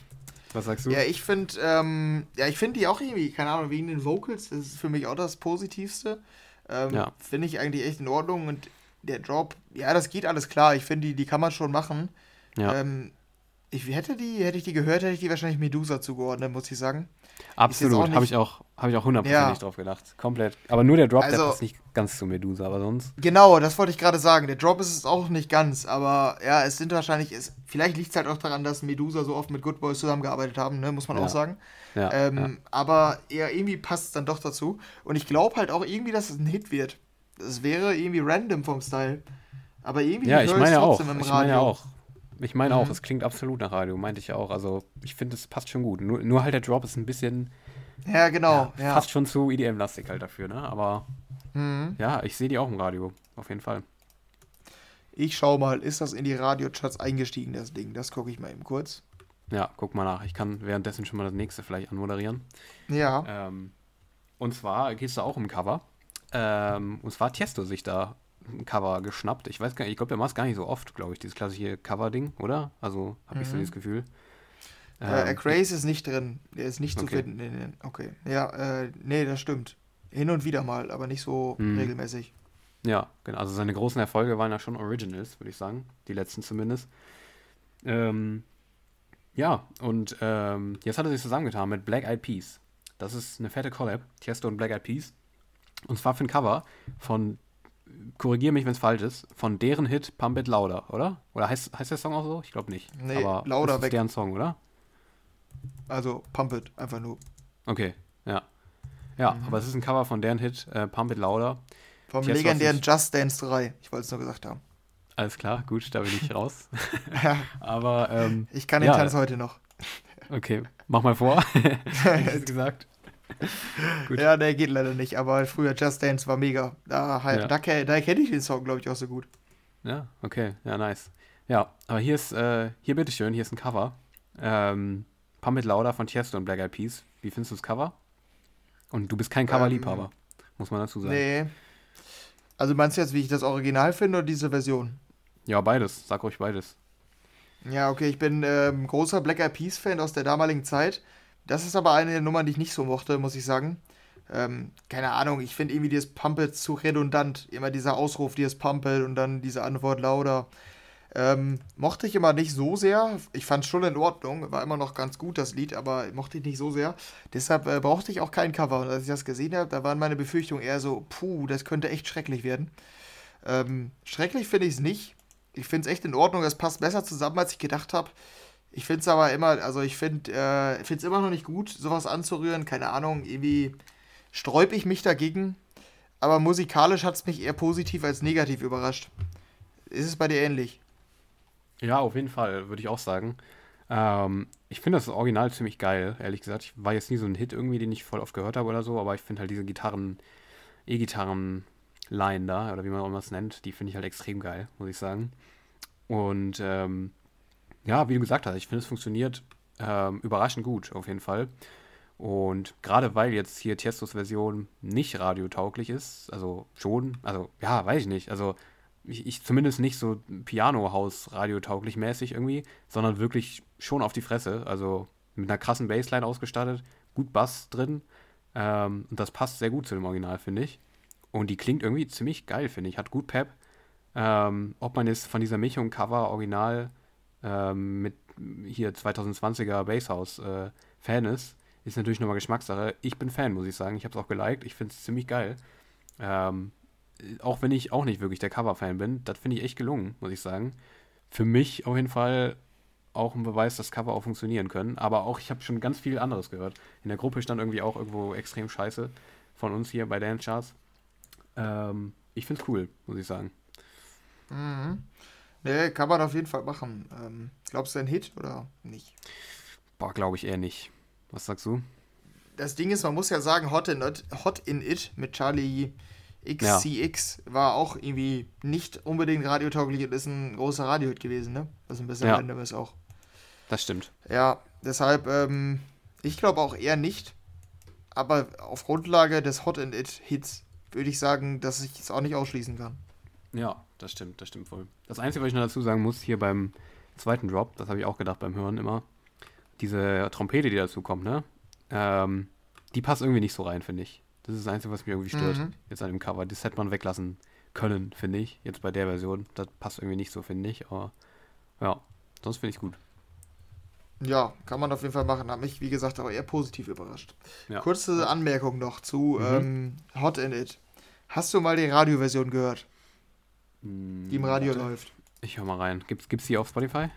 Was sagst du? Ja, ich finde, ähm, ja, ich finde die auch irgendwie, keine Ahnung, wegen den Vocals, das ist für mich auch das Positivste. Ähm, ja. Finde ich eigentlich echt in Ordnung und der Drop, ja, das geht alles klar. Ich finde, die, die kann man schon machen. Ja. Ähm, ich hätte die, hätte ich die gehört, hätte ich die wahrscheinlich Medusa zugeordnet, muss ich sagen. Absolut, habe ich auch, habe ich auch hundertprozentig ja. drauf gedacht. Komplett. Aber nur der Drop, also, der passt nicht ganz zu Medusa, aber sonst. Genau, das wollte ich gerade sagen. Der Drop ist es auch nicht ganz, aber ja, es sind wahrscheinlich, es, vielleicht liegt es halt auch daran, dass Medusa so oft mit Good Boys zusammengearbeitet haben, ne, muss man ja. auch sagen. Ja, ähm, ja. Aber ja, irgendwie passt es dann doch dazu. Und ich glaube halt auch irgendwie, dass es ein Hit wird. Es wäre irgendwie random vom Style. Aber irgendwie ja, ich meine auch. Ich meine auch. Ich meine mhm. auch, es klingt absolut nach Radio, meinte ich ja auch. Also ich finde, es passt schon gut. Nur, nur halt der Drop ist ein bisschen ja, genau. Ja, ja. Fast schon zu EDM-lastig halt dafür, ne? Aber mhm. ja, ich sehe die auch im Radio, auf jeden Fall. Ich schau mal, ist das in die Radiocharts eingestiegen, das Ding? Das gucke ich mal eben kurz. Ja, guck mal nach. Ich kann währenddessen schon mal das nächste vielleicht anmoderieren. Ja. Ähm, und zwar geht es da auch um Cover. Ähm, und zwar Tiesto sich da Cover geschnappt. Ich weiß gar nicht, ich glaube, der macht es gar nicht so oft, glaube ich, dieses klassische Cover-Ding, oder? Also habe ich so mhm. dieses Gefühl. Äh, ähm, Craze ist nicht drin. Der ist nicht okay. zu finden. Nee, nee. Okay. Ja, äh, nee, das stimmt. Hin und wieder mal, aber nicht so hm. regelmäßig. Ja, genau. Also seine großen Erfolge waren ja schon Originals, würde ich sagen. Die letzten zumindest. Ähm, ja, und ähm, jetzt hat er sich zusammengetan mit Black Eyed Peas. Das ist eine fette Collab, Tiesto und Black Eyed Peas. Und zwar für ein Cover von, korrigiere mich, wenn es falsch ist, von deren Hit Pump It Louder, oder? Oder heißt, heißt der Song auch so? Ich glaube nicht. Nee, Aber Lauder das ist weg. deren Song, oder? Also Pump It, einfach nur. Okay, ja. Ja, mhm. aber es ist ein Cover von deren Hit äh, Pump It Louder. Vom legendären Just Dance 3. Ich wollte es nur gesagt haben. Alles klar, gut, da bin ich raus. ja. Aber ähm, ich kann den ja, Tanz heute noch. Okay, mach mal vor. Gesagt. Ja, der geht leider nicht, aber früher Just Dance war mega. Da, halt, ja. da, da kenne ich den Song, glaube ich, auch so gut. Ja, okay, ja, nice. Ja, aber hier ist, äh, hier bitteschön, hier ist ein Cover. Ähm, Pump It Lauder von Tiesto und Black Eyed Peas. Wie findest du das Cover? Und du bist kein Coverliebhaber, ähm, muss man dazu sagen. Nee. Also meinst du jetzt, wie ich das Original finde oder diese Version? Ja, beides. Sag ruhig beides. Ja, okay, ich bin ähm, großer Black Eyed Peas Fan aus der damaligen Zeit. Das ist aber eine der Nummern, die ich nicht so mochte, muss ich sagen. Ähm, keine Ahnung, ich finde irgendwie dieses Pump It zu redundant. Immer dieser Ausruf, dieses Pump It und dann diese Antwort lauter. Ähm, mochte ich immer nicht so sehr. Ich fand es schon in Ordnung, war immer noch ganz gut das Lied, aber mochte ich nicht so sehr. Deshalb äh, brauchte ich auch kein Cover. Und als ich das gesehen habe, da waren meine Befürchtungen eher so, puh, das könnte echt schrecklich werden. Ähm, schrecklich finde ich es nicht. Ich finde es echt in Ordnung. Es passt besser zusammen, als ich gedacht habe. Ich finde es aber immer, also ich finde es äh, immer noch nicht gut, sowas anzurühren. Keine Ahnung, irgendwie sträube ich mich dagegen. Aber musikalisch hat es mich eher positiv als negativ überrascht. Ist es bei dir ähnlich? Ja, auf jeden Fall, würde ich auch sagen. Ähm, ich finde das Original ziemlich geil, ehrlich gesagt. Ich war jetzt nie so ein Hit irgendwie, den ich voll oft gehört habe oder so, aber ich finde halt diese Gitarren, E-Gitarren-Line da, oder wie man auch immer es nennt, die finde ich halt extrem geil, muss ich sagen. Und ähm, ja, wie du gesagt hast, ich finde es funktioniert ähm, überraschend gut, auf jeden Fall. Und gerade weil jetzt hier Tiestos Version nicht radiotauglich ist, also schon, also ja, weiß ich nicht, also ich, ich zumindest nicht so Piano-Haus radiotauglich mäßig irgendwie, sondern wirklich schon auf die Fresse. Also mit einer krassen Bassline ausgestattet, gut Bass drin. Ähm, und das passt sehr gut zu dem Original, finde ich. Und die klingt irgendwie ziemlich geil, finde ich. Hat gut Pep. Ähm, ob man jetzt von dieser Mischung Cover Original ähm, mit hier 2020er Basshouse äh, Fan ist, ist natürlich nochmal Geschmackssache. Ich bin Fan, muss ich sagen. Ich habe es auch geliked. Ich finde es ziemlich geil. Ähm, auch wenn ich auch nicht wirklich der Cover-Fan bin, das finde ich echt gelungen, muss ich sagen. Für mich auf jeden Fall auch ein Beweis, dass Cover auch funktionieren können. Aber auch, ich habe schon ganz viel anderes gehört. In der Gruppe stand irgendwie auch irgendwo extrem scheiße von uns hier bei Dance Charts. Ähm, ich finde es cool, muss ich sagen. Mhm. Nee, kann man auf jeden Fall machen. Ähm, glaubst du ein Hit oder nicht? Boah, glaube ich eher nicht. Was sagst du? Das Ding ist, man muss ja sagen, Hot in It, Hot in It mit Charlie XCX ja. war auch irgendwie nicht unbedingt radiotauglich und ist ein großer Radiohit gewesen, ne? Was ein bisschen ja. random ist auch. Das stimmt. Ja, deshalb, ähm, ich glaube auch eher nicht. Aber auf Grundlage des Hot in It Hits würde ich sagen, dass ich es auch nicht ausschließen kann. Ja, das stimmt, das stimmt voll. Das Einzige, was ich noch dazu sagen muss, hier beim zweiten Drop, das habe ich auch gedacht beim Hören immer, diese Trompete, die dazu kommt, ne? Ähm, die passt irgendwie nicht so rein, finde ich. Das ist das Einzige, was mich irgendwie stört. Mhm. Jetzt an dem Cover. Das hätte man weglassen können, finde ich. Jetzt bei der Version. Das passt irgendwie nicht so, finde ich. Aber ja, sonst finde ich gut. Ja, kann man auf jeden Fall machen. Hat mich, wie gesagt, aber eher positiv überrascht. Ja. Kurze Anmerkung noch zu mhm. ähm, Hot in It. Hast du mal die Radioversion gehört? Mm, die im Radio warte. läuft. Ich höre mal rein. Gibt's, gibt's die auf Spotify?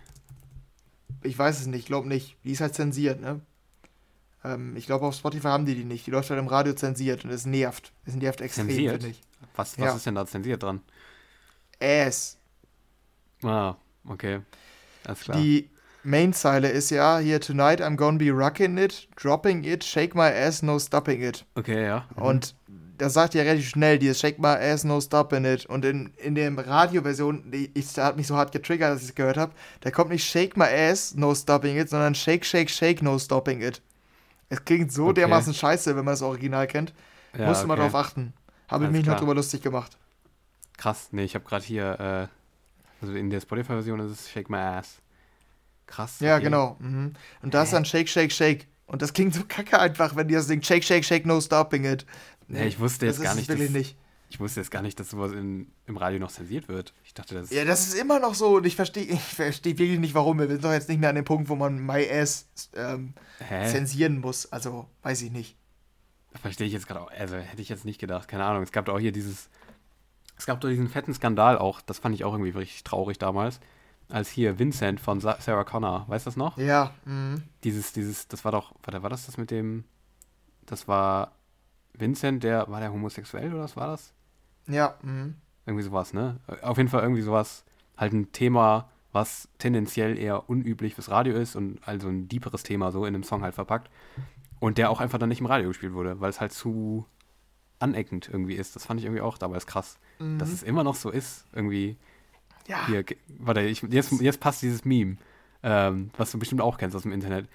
Ich weiß es nicht, glaub nicht. Die ist halt zensiert, ne? Ähm, ich glaube, auf Spotify haben die die nicht. Die läuft halt im Radio zensiert und es nervt. Es nervt extrem, finde ich. Was, was ja. ist denn da zensiert dran? Ass. Ah, okay. Alles klar. Die Mainzeile ist ja hier Tonight I'm gonna be rocking it, dropping it, shake my ass, no stopping it. Okay, ja. Mhm. Das sagt ja relativ schnell, dieses Shake my ass, no stopping it. Und in, in der Radioversion, die ich, hat mich so hart getriggert, dass ich es gehört habe, da kommt nicht Shake my ass, no stopping it, sondern Shake, shake, shake, no stopping it. Es klingt so okay. dermaßen scheiße, wenn man das Original kennt. Ja, Musste okay. man darauf achten. Habe ich mich klar. noch drüber lustig gemacht. Krass, nee, ich habe gerade hier, äh, also in der Spotify-Version ist es Shake My Ass. Krass. Ja, genau. Mhm. Und da ist dann Shake, Shake, Shake. Und das klingt so kacke einfach, wenn die das Ding Shake, Shake, Shake, no stopping it. Nee, ich wusste jetzt gar nicht. Dass, nicht. Ich wusste jetzt gar nicht, dass sowas in, im Radio noch zensiert wird. Ich dachte, das Ja, das ist immer noch so und ich verstehe ich versteh wirklich nicht, warum. Wir sind doch jetzt nicht mehr an dem Punkt, wo man My Ass ähm, zensieren muss. Also, weiß ich nicht. Verstehe ich jetzt gerade auch. Also, hätte ich jetzt nicht gedacht. Keine Ahnung. Es gab doch auch hier dieses. Es gab doch diesen fetten Skandal auch. Das fand ich auch irgendwie richtig traurig damals als hier Vincent von Sarah Connor. Weißt du das noch? Ja. Mhm. Dieses, dieses, das war doch, warte, war das das mit dem, das war Vincent, der, war der homosexuell oder was war das? Ja. Mhm. Irgendwie sowas, ne? Auf jeden Fall irgendwie sowas, halt ein Thema, was tendenziell eher unüblich fürs Radio ist und also ein deeperes Thema so in einem Song halt verpackt. Und der auch einfach dann nicht im Radio gespielt wurde, weil es halt zu aneckend irgendwie ist. Das fand ich irgendwie auch damals krass. Mhm. Dass es immer noch so ist, irgendwie ja. Hier, warte, ich, jetzt, jetzt passt dieses Meme, ähm, was du bestimmt auch kennst aus dem Internet.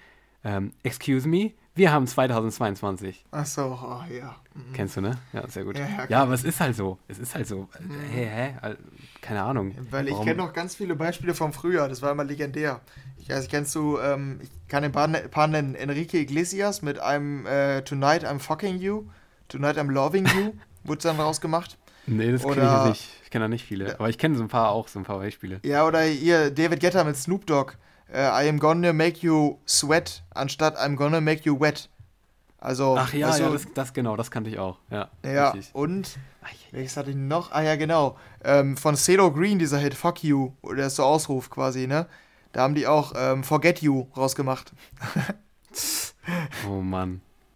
Ähm, excuse me, wir haben 2022. Ach so, oh, ja. Mhm. Kennst du, ne? Ja, sehr gut. Ja, ja, ja, aber es ist halt so. Es ist halt so. Mhm. Hä, hä? Keine Ahnung. Weil ich kenne noch ganz viele Beispiele vom Frühjahr. Das war immer legendär. Ich weiß, kennst du, ähm, ich kann ein paar, ne-, paar nennen. Enrique Iglesias mit einem äh, Tonight I'm fucking you. Tonight I'm loving you. Wurde dann rausgemacht. Nee, das kenne ich nicht. Ich kenne da nicht viele. Aber ich kenne so ein paar auch, so ein paar Beispiele. Ja, oder hier David Guetta mit Snoop Dogg. Uh, I am gonna make you sweat, anstatt I'm gonna make you wet. Also, Ach ja, ja das, das, genau, das kannte ich auch. Ja, ja richtig. und welches hatte ich noch? Ah ja, genau. Ähm, von CeeLo Green, dieser Hit Fuck You, der ist so Ausruf quasi, ne? Da haben die auch ähm, Forget You rausgemacht. oh Mann.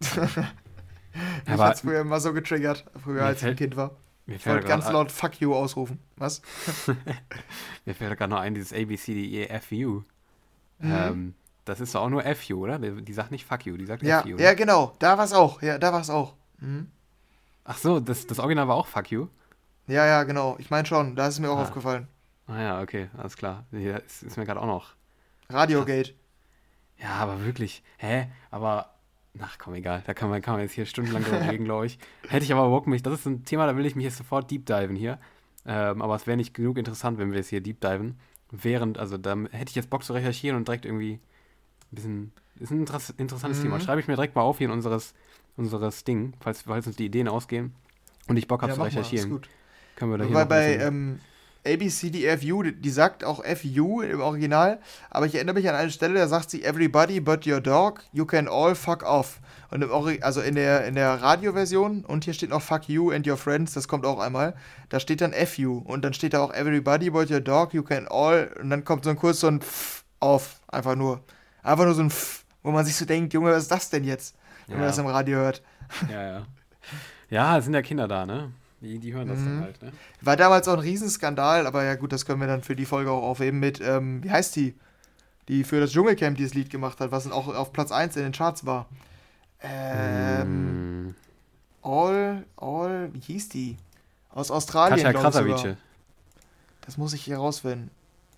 Mich hat es früher immer so getriggert, früher als ich ein Kind war. Ich wollte ganz laut Fuck you ausrufen. Was? Mir fällt gerade noch ein, dieses ABCDEFU. Mhm. Ähm, das ist doch auch nur FU, oder? Die, sagt nicht Fuck you, die sagt ja, FU. Ja, genau. Da war es auch. Ja, da war es auch. Mhm. Ach so, das, das Original war auch Fuck you? Ja, ja, genau. Ich meine schon. Da ist es mir auch ah. aufgefallen. Ah ja, okay. Alles klar. Hier ist, ist mir gerade auch noch. Radiogate. Ja, aber wirklich. Hä? Aber Ach komm, egal. Da kann man, kann man jetzt hier stundenlang drüber reden, glaube ich. Hätte ich aber Bock mich. Das ist ein Thema, da will ich mich jetzt sofort deep diven hier. Ähm, aber es wäre nicht genug interessant, wenn wir jetzt hier deep diven. Während, also da hätte ich jetzt Bock zu recherchieren und direkt irgendwie ein bisschen. Ist ein interessantes mhm. Thema. Schreibe ich mir direkt mal auf hier in unseres, unseres Ding, falls, falls uns die Ideen ausgehen und ich Bock habe ja, zu recherchieren. Mal, Können wir da hier Weil bei, ähm, ABCDFU, die sagt auch FU im Original, aber ich erinnere mich an eine Stelle, da sagt sie Everybody but your dog, you can all fuck off. Und im also in der, in der Radioversion und hier steht noch Fuck you and your friends, das kommt auch einmal. Da steht dann FU und dann steht da auch Everybody but your dog, you can all und dann kommt so ein kurz so ein Pf auf, einfach nur. Einfach nur so ein Pf, wo man sich so denkt, Junge, was ist das denn jetzt, wenn ja. man das im Radio hört. Ja, ja. Ja, es sind ja Kinder da, ne? Die, die hören das dann halt, ne? War damals auch ein Riesenskandal, aber ja gut, das können wir dann für die Folge auch aufheben mit, ähm, wie heißt die? Die für das Dschungelcamp dieses Lied gemacht hat, was auch auf Platz 1 in den Charts war. Ähm, Mm, All, All, wie hieß die? Aus Australien, Katja glaub ich sogar. Krasavice. Das muss ich hier rausfinden.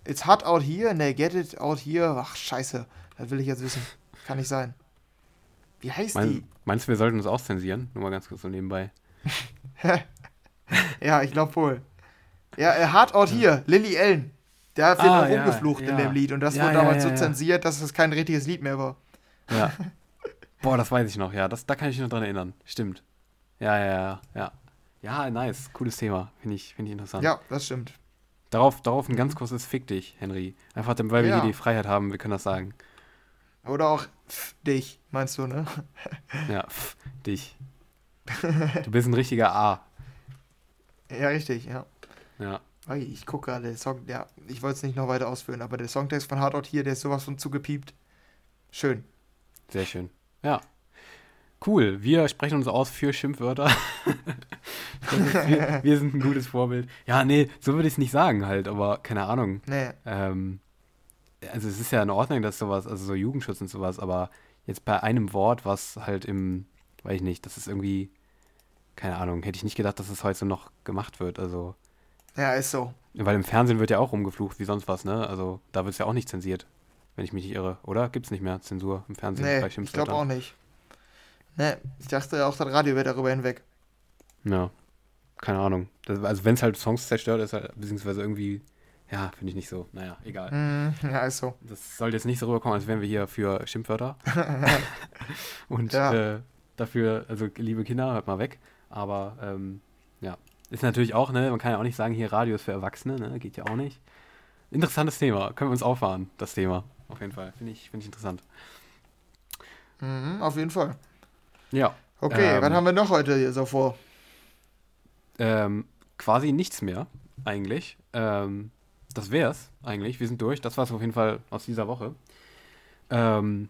It's hot out here, ne, get it out here. Ach, scheiße. Das will ich jetzt wissen. Kann nicht sein. Wie heißt Mein, meinst du, wir sollten uns auch zensieren? Nur mal ganz kurz so nebenbei. ja, ich glaube wohl. Ja, äh, hard out here, Lily Allen. Da wird Ah, noch ja, rumgeflucht in ja. dem Lied. Und das Ja, wurde damals so zensiert, dass es kein richtiges Lied mehr war. Ja. Boah, das weiß ich noch, ja. Das, da kann ich mich noch dran erinnern. Stimmt. Ja, ja, ja, ja. Ja, nice. Cooles Thema. Finde ich, find ich interessant. Ja, das stimmt. Darauf, darauf ein ganz kurzes Fick dich, Henry. Einfach, weil wir hier die Freiheit haben, wir können das sagen. Oder auch pff, dich, meinst du, ne? Ja, pff, dich. Du bist ein richtiger A. Ja, richtig, ja. Ja. Ich gucke gerade, der Song, ja, ich wollte es nicht noch weiter ausführen, aber der Songtext von Hard Out hier, der ist sowas von zugepiept. Schön. Sehr schön. Ja. Cool. Wir sprechen uns aus für Schimpfwörter. ist, wir, wir sind ein gutes Vorbild. Ja, nee, so würde ich es nicht sagen halt, aber keine Ahnung. Nee, Ähm, also es ist ja in Ordnung, dass sowas, also so Jugendschutz und sowas, aber jetzt bei einem Wort, was halt im, weiß ich nicht, das ist irgendwie, keine Ahnung, hätte ich nicht gedacht, dass es heute so noch gemacht wird. Also, ja, ist so. weil im Fernsehen wird ja auch rumgeflucht, wie sonst was, ne? Also da wird es ja auch nicht zensiert, wenn ich mich nicht irre, oder? Gibt es nicht mehr Zensur im Fernsehen Nee, ich glaube auch nicht. Nee, ich dachte auch, das Radio wäre darüber hinweg. Ja, keine Ahnung. Das, also wenn es halt Songs zerstört, ist halt, beziehungsweise irgendwie, ja, finde ich nicht so. Naja, egal. Hm, ja, ist so. Das soll jetzt nicht so rüberkommen, als wären wir hier für Schimpfwörter. Und Ja. äh, dafür, also liebe Kinder, hört mal weg. Aber ähm, ja, ist natürlich auch, ne, man kann ja auch nicht sagen, hier Radio ist für Erwachsene, ne, geht ja auch nicht. Interessantes Thema, können wir uns auffahren, das Thema. Auf jeden Fall, finde ich, finde ich interessant. Mhm, auf jeden Fall. Ja, Okay, Ähm. was haben wir noch heute hier so vor? ähm, quasi nichts mehr, eigentlich. Ähm, das wär's eigentlich, wir sind durch. Das war's auf jeden Fall aus dieser Woche. Ähm,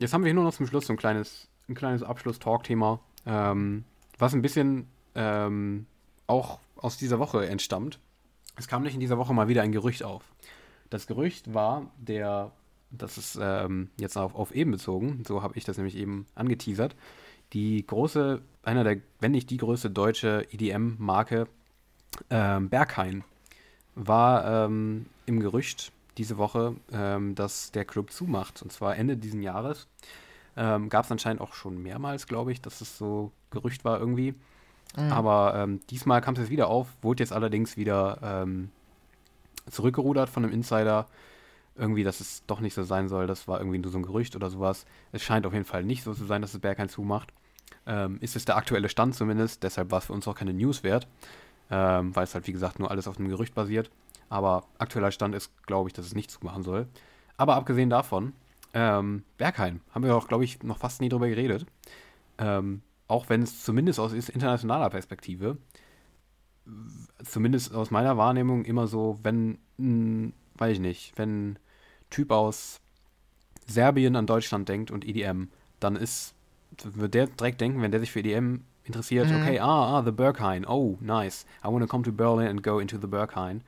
jetzt haben wir hier nur noch zum Schluss so ein kleines, ein kleines Abschluss-Talk-Thema, ähm, was ein bisschen ähm, auch aus dieser Woche entstammt. Es kam nicht in dieser Woche mal wieder ein Gerücht auf. Das Gerücht war der, das ist ähm, jetzt auf, auf eben bezogen, so habe ich das nämlich eben angeteasert, die große, einer der, wenn nicht die größte deutsche EDM-Marke, ähm, Berghain, war ähm, im Gerücht diese Woche, ähm, dass der Club zumacht. Und zwar Ende diesen Jahres. Ähm, Gab es anscheinend auch schon mehrmals, glaube ich, dass es so Gerücht war irgendwie. Mhm. Aber ähm, diesmal kam es jetzt wieder auf, wurde jetzt allerdings wieder ähm, zurückgerudert von einem Insider. Irgendwie, dass es doch nicht so sein soll. Das war irgendwie nur so ein Gerücht oder sowas. Es scheint auf jeden Fall nicht so zu sein, dass das Berghain zumacht. Ähm, ist es der aktuelle Stand zumindest. Deshalb war es für uns auch keine News wert. Ähm, weil es halt, wie gesagt, nur alles auf einem Gerücht basiert. Aber aktueller Stand ist, glaube ich, dass es nicht zumachen soll. Aber abgesehen davon, ähm, Berghain, haben wir auch, glaube ich, noch fast nie drüber geredet. Ähm, auch wenn es zumindest aus internationaler Perspektive, zumindest aus meiner Wahrnehmung, immer so, wenn, mh, weiß ich nicht, wenn ein Typ aus Serbien an Deutschland denkt und EDM, dann ist, wird der direkt denken, wenn der sich für EDM interessiert, Mhm. okay, ah, ah, the Berghain, oh, nice, I want to come to Berlin and go into the Berghain,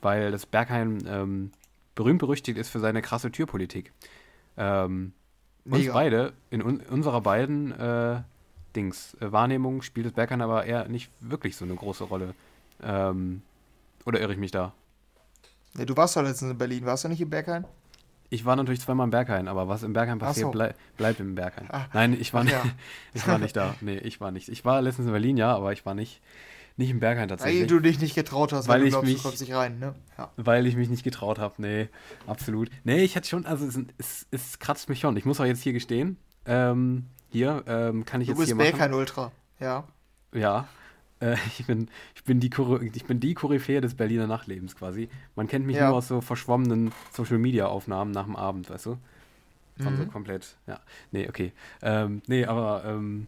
weil das Berghain ähm, berühmt berüchtigt ist für seine krasse Türpolitik. Ähm, uns beide, in un unserer beiden äh, Dings, äh, Wahrnehmung spielt das Berghain aber eher nicht wirklich so eine große Rolle. Ähm, oder irre ich mich da? Nee, du warst doch letztens in Berlin, warst du nicht in Berghain? Ich war natürlich zweimal im Berghain, aber was im Berghain Ach passiert, so. blei bleibt im Berghain. Ah. Nein, ich war, nicht, ja. ich war nicht da. Nee, ich war nicht. Ich war letztens in Berlin, ja, aber ich war nicht, nicht im Berghain Weil tatsächlich. du dich nicht getraut hast, Weil weil, du ich glaubst, mich- du kommst nicht rein, ne? Ja. Weil ich mich nicht getraut habe. Nee, absolut. Nee, ich hatte schon, also es, es, es kratzt mich schon. Ich muss auch jetzt hier gestehen. Ähm, hier ähm, kann ich Du jetzt bist hier machen. Berghain Ultra, ja. Ja. Äh, ich, bin, ich, bin die ich bin die Koryphäe des Berliner Nachtlebens quasi. Man kennt mich Ja. nur aus so verschwommenen Social-Media-Aufnahmen nach dem Abend, weißt du? Von so Mhm. komplett, ja. Nee, okay. Ähm, nee, aber ähm,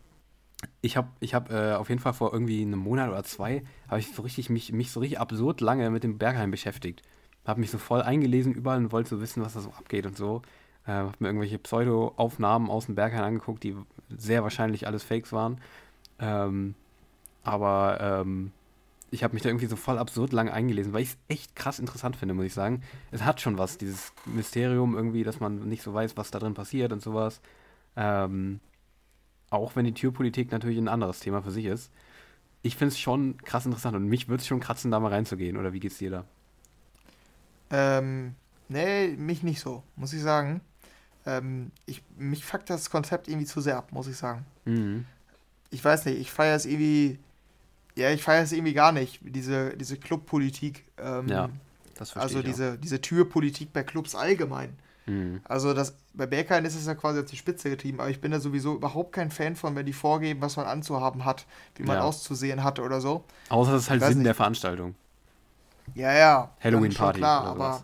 ich habe ich hab, äh, auf jeden Fall vor irgendwie einem Monat oder zwei, habe ich so richtig mich, mich so richtig absurd lange mit dem Bergheim beschäftigt. Habe mich so voll eingelesen überall und wollte so wissen, was da so abgeht und so. Äh, habe mir irgendwelche Pseudo-Aufnahmen aus dem Berghain angeguckt, die sehr wahrscheinlich alles Fakes waren. Ähm, aber ähm, ich habe mich da irgendwie so voll absurd lang eingelesen, weil ich es echt krass interessant finde, muss ich sagen. Es hat schon was, dieses Mysterium irgendwie, dass man nicht so weiß, was da drin passiert und sowas. Ähm, auch wenn die Türpolitik natürlich ein anderes Thema für sich ist. Ich finde es schon krass interessant und mich würde es schon kratzen, da mal reinzugehen. Oder wie geht's dir da? Ähm, nee, mich nicht so, muss ich sagen. Ähm, ich, mich fuckt das Konzept irgendwie zu sehr ab, muss ich sagen. Mhm. Ich weiß nicht, ich feiere es irgendwie. Ja, ich feiere es irgendwie gar nicht, diese, diese Clubpolitik. Ähm, Ja, das verstehe also ich diese, diese Türpolitik bei Clubs allgemein. Mhm. Also das, bei Berghain ist es ja quasi auf die Spitze getrieben, aber ich bin da sowieso überhaupt kein Fan von, wenn die vorgeben, was man anzuhaben hat, wie man Ja. auszusehen hat oder so. Außer es ist halt Sinn nicht. der Veranstaltung. Ja, ja. dann Halloween schon Party Klar, aber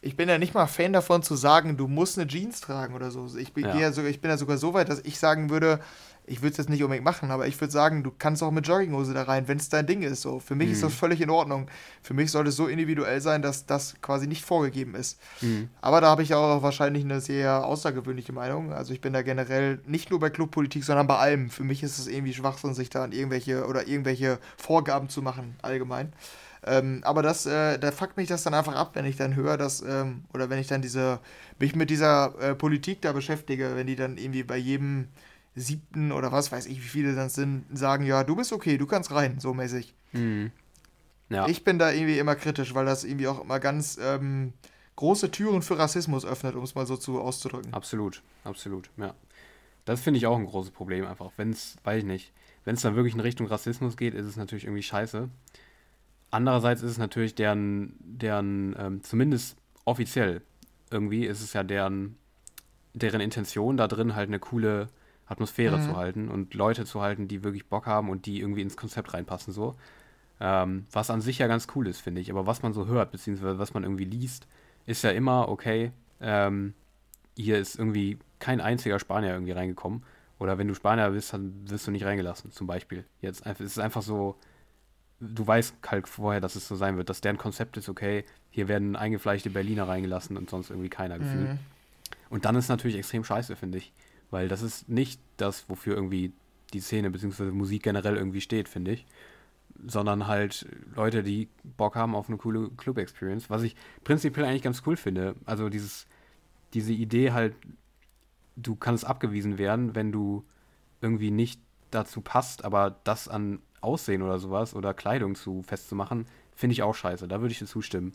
ich bin ja nicht mal Fan davon zu sagen, du musst eine Jeans tragen oder so. Ich bin ja, ja, sogar, ich bin ja sogar so weit, dass ich sagen würde, ich würde es jetzt nicht unbedingt machen, aber ich würde sagen, du kannst auch mit Jogginghose da rein, wenn es dein Ding ist. So. Für mich ist Mhm. das völlig in Ordnung. Für mich sollte es so individuell sein, dass das quasi nicht vorgegeben ist. Mhm. Aber da habe ich auch wahrscheinlich eine sehr außergewöhnliche Meinung. Also ich bin da generell nicht nur bei Clubpolitik, sondern bei allem. Für mich ist es irgendwie Schwachsinn, sich da an irgendwelche oder irgendwelche Vorgaben zu machen, allgemein. Ähm, aber das, äh, da fuckt mich das dann einfach ab, wenn ich dann höre, dass, ähm, oder wenn ich dann diese, mich mit dieser äh, Politik da beschäftige, wenn die dann irgendwie bei jedem siebten oder was weiß ich, wie viele das sind, sagen, ja, du bist okay, du kannst rein, so mäßig. Mhm. Ja, Ich bin da irgendwie immer kritisch, weil das irgendwie auch immer ganz ähm, große Türen für Rassismus öffnet, um es mal so zu auszudrücken. absolut, absolut, ja. Das finde ich auch ein großes Problem einfach. Wenn es, weiß ich nicht, wenn es dann wirklich in Richtung Rassismus geht, ist es natürlich irgendwie scheiße. Andererseits ist es natürlich deren, deren ähm, zumindest offiziell irgendwie ist es ja deren, deren Intention da drin halt eine coole Atmosphäre Mhm. zu halten und Leute zu halten, die wirklich Bock haben und die irgendwie ins Konzept reinpassen so. Ähm, was an sich ja ganz cool ist, finde ich. Aber was man so hört, beziehungsweise was man irgendwie liest, ist ja immer, okay, ähm, hier ist irgendwie kein einziger Spanier irgendwie reingekommen. Oder wenn du Spanier bist, dann wirst du nicht reingelassen, zum Beispiel. Jetzt es ist einfach so, du weißt halt vorher, dass es so sein wird, dass deren Konzept ist, okay, hier werden eingefleischte Berliner reingelassen und sonst irgendwie keiner gefühlt. Mhm. Und dann ist natürlich extrem scheiße, finde ich. Weil das ist nicht das, wofür irgendwie die Szene bzw. Musik generell irgendwie steht, finde ich. Sondern halt Leute, die Bock haben auf eine coole Club-Experience. Was ich prinzipiell eigentlich ganz cool finde. Also dieses, diese Idee halt, du kannst abgewiesen werden, wenn du irgendwie nicht dazu passt, aber das an Aussehen oder sowas oder Kleidung zu festzumachen, finde ich auch scheiße. Da würde ich dir zustimmen.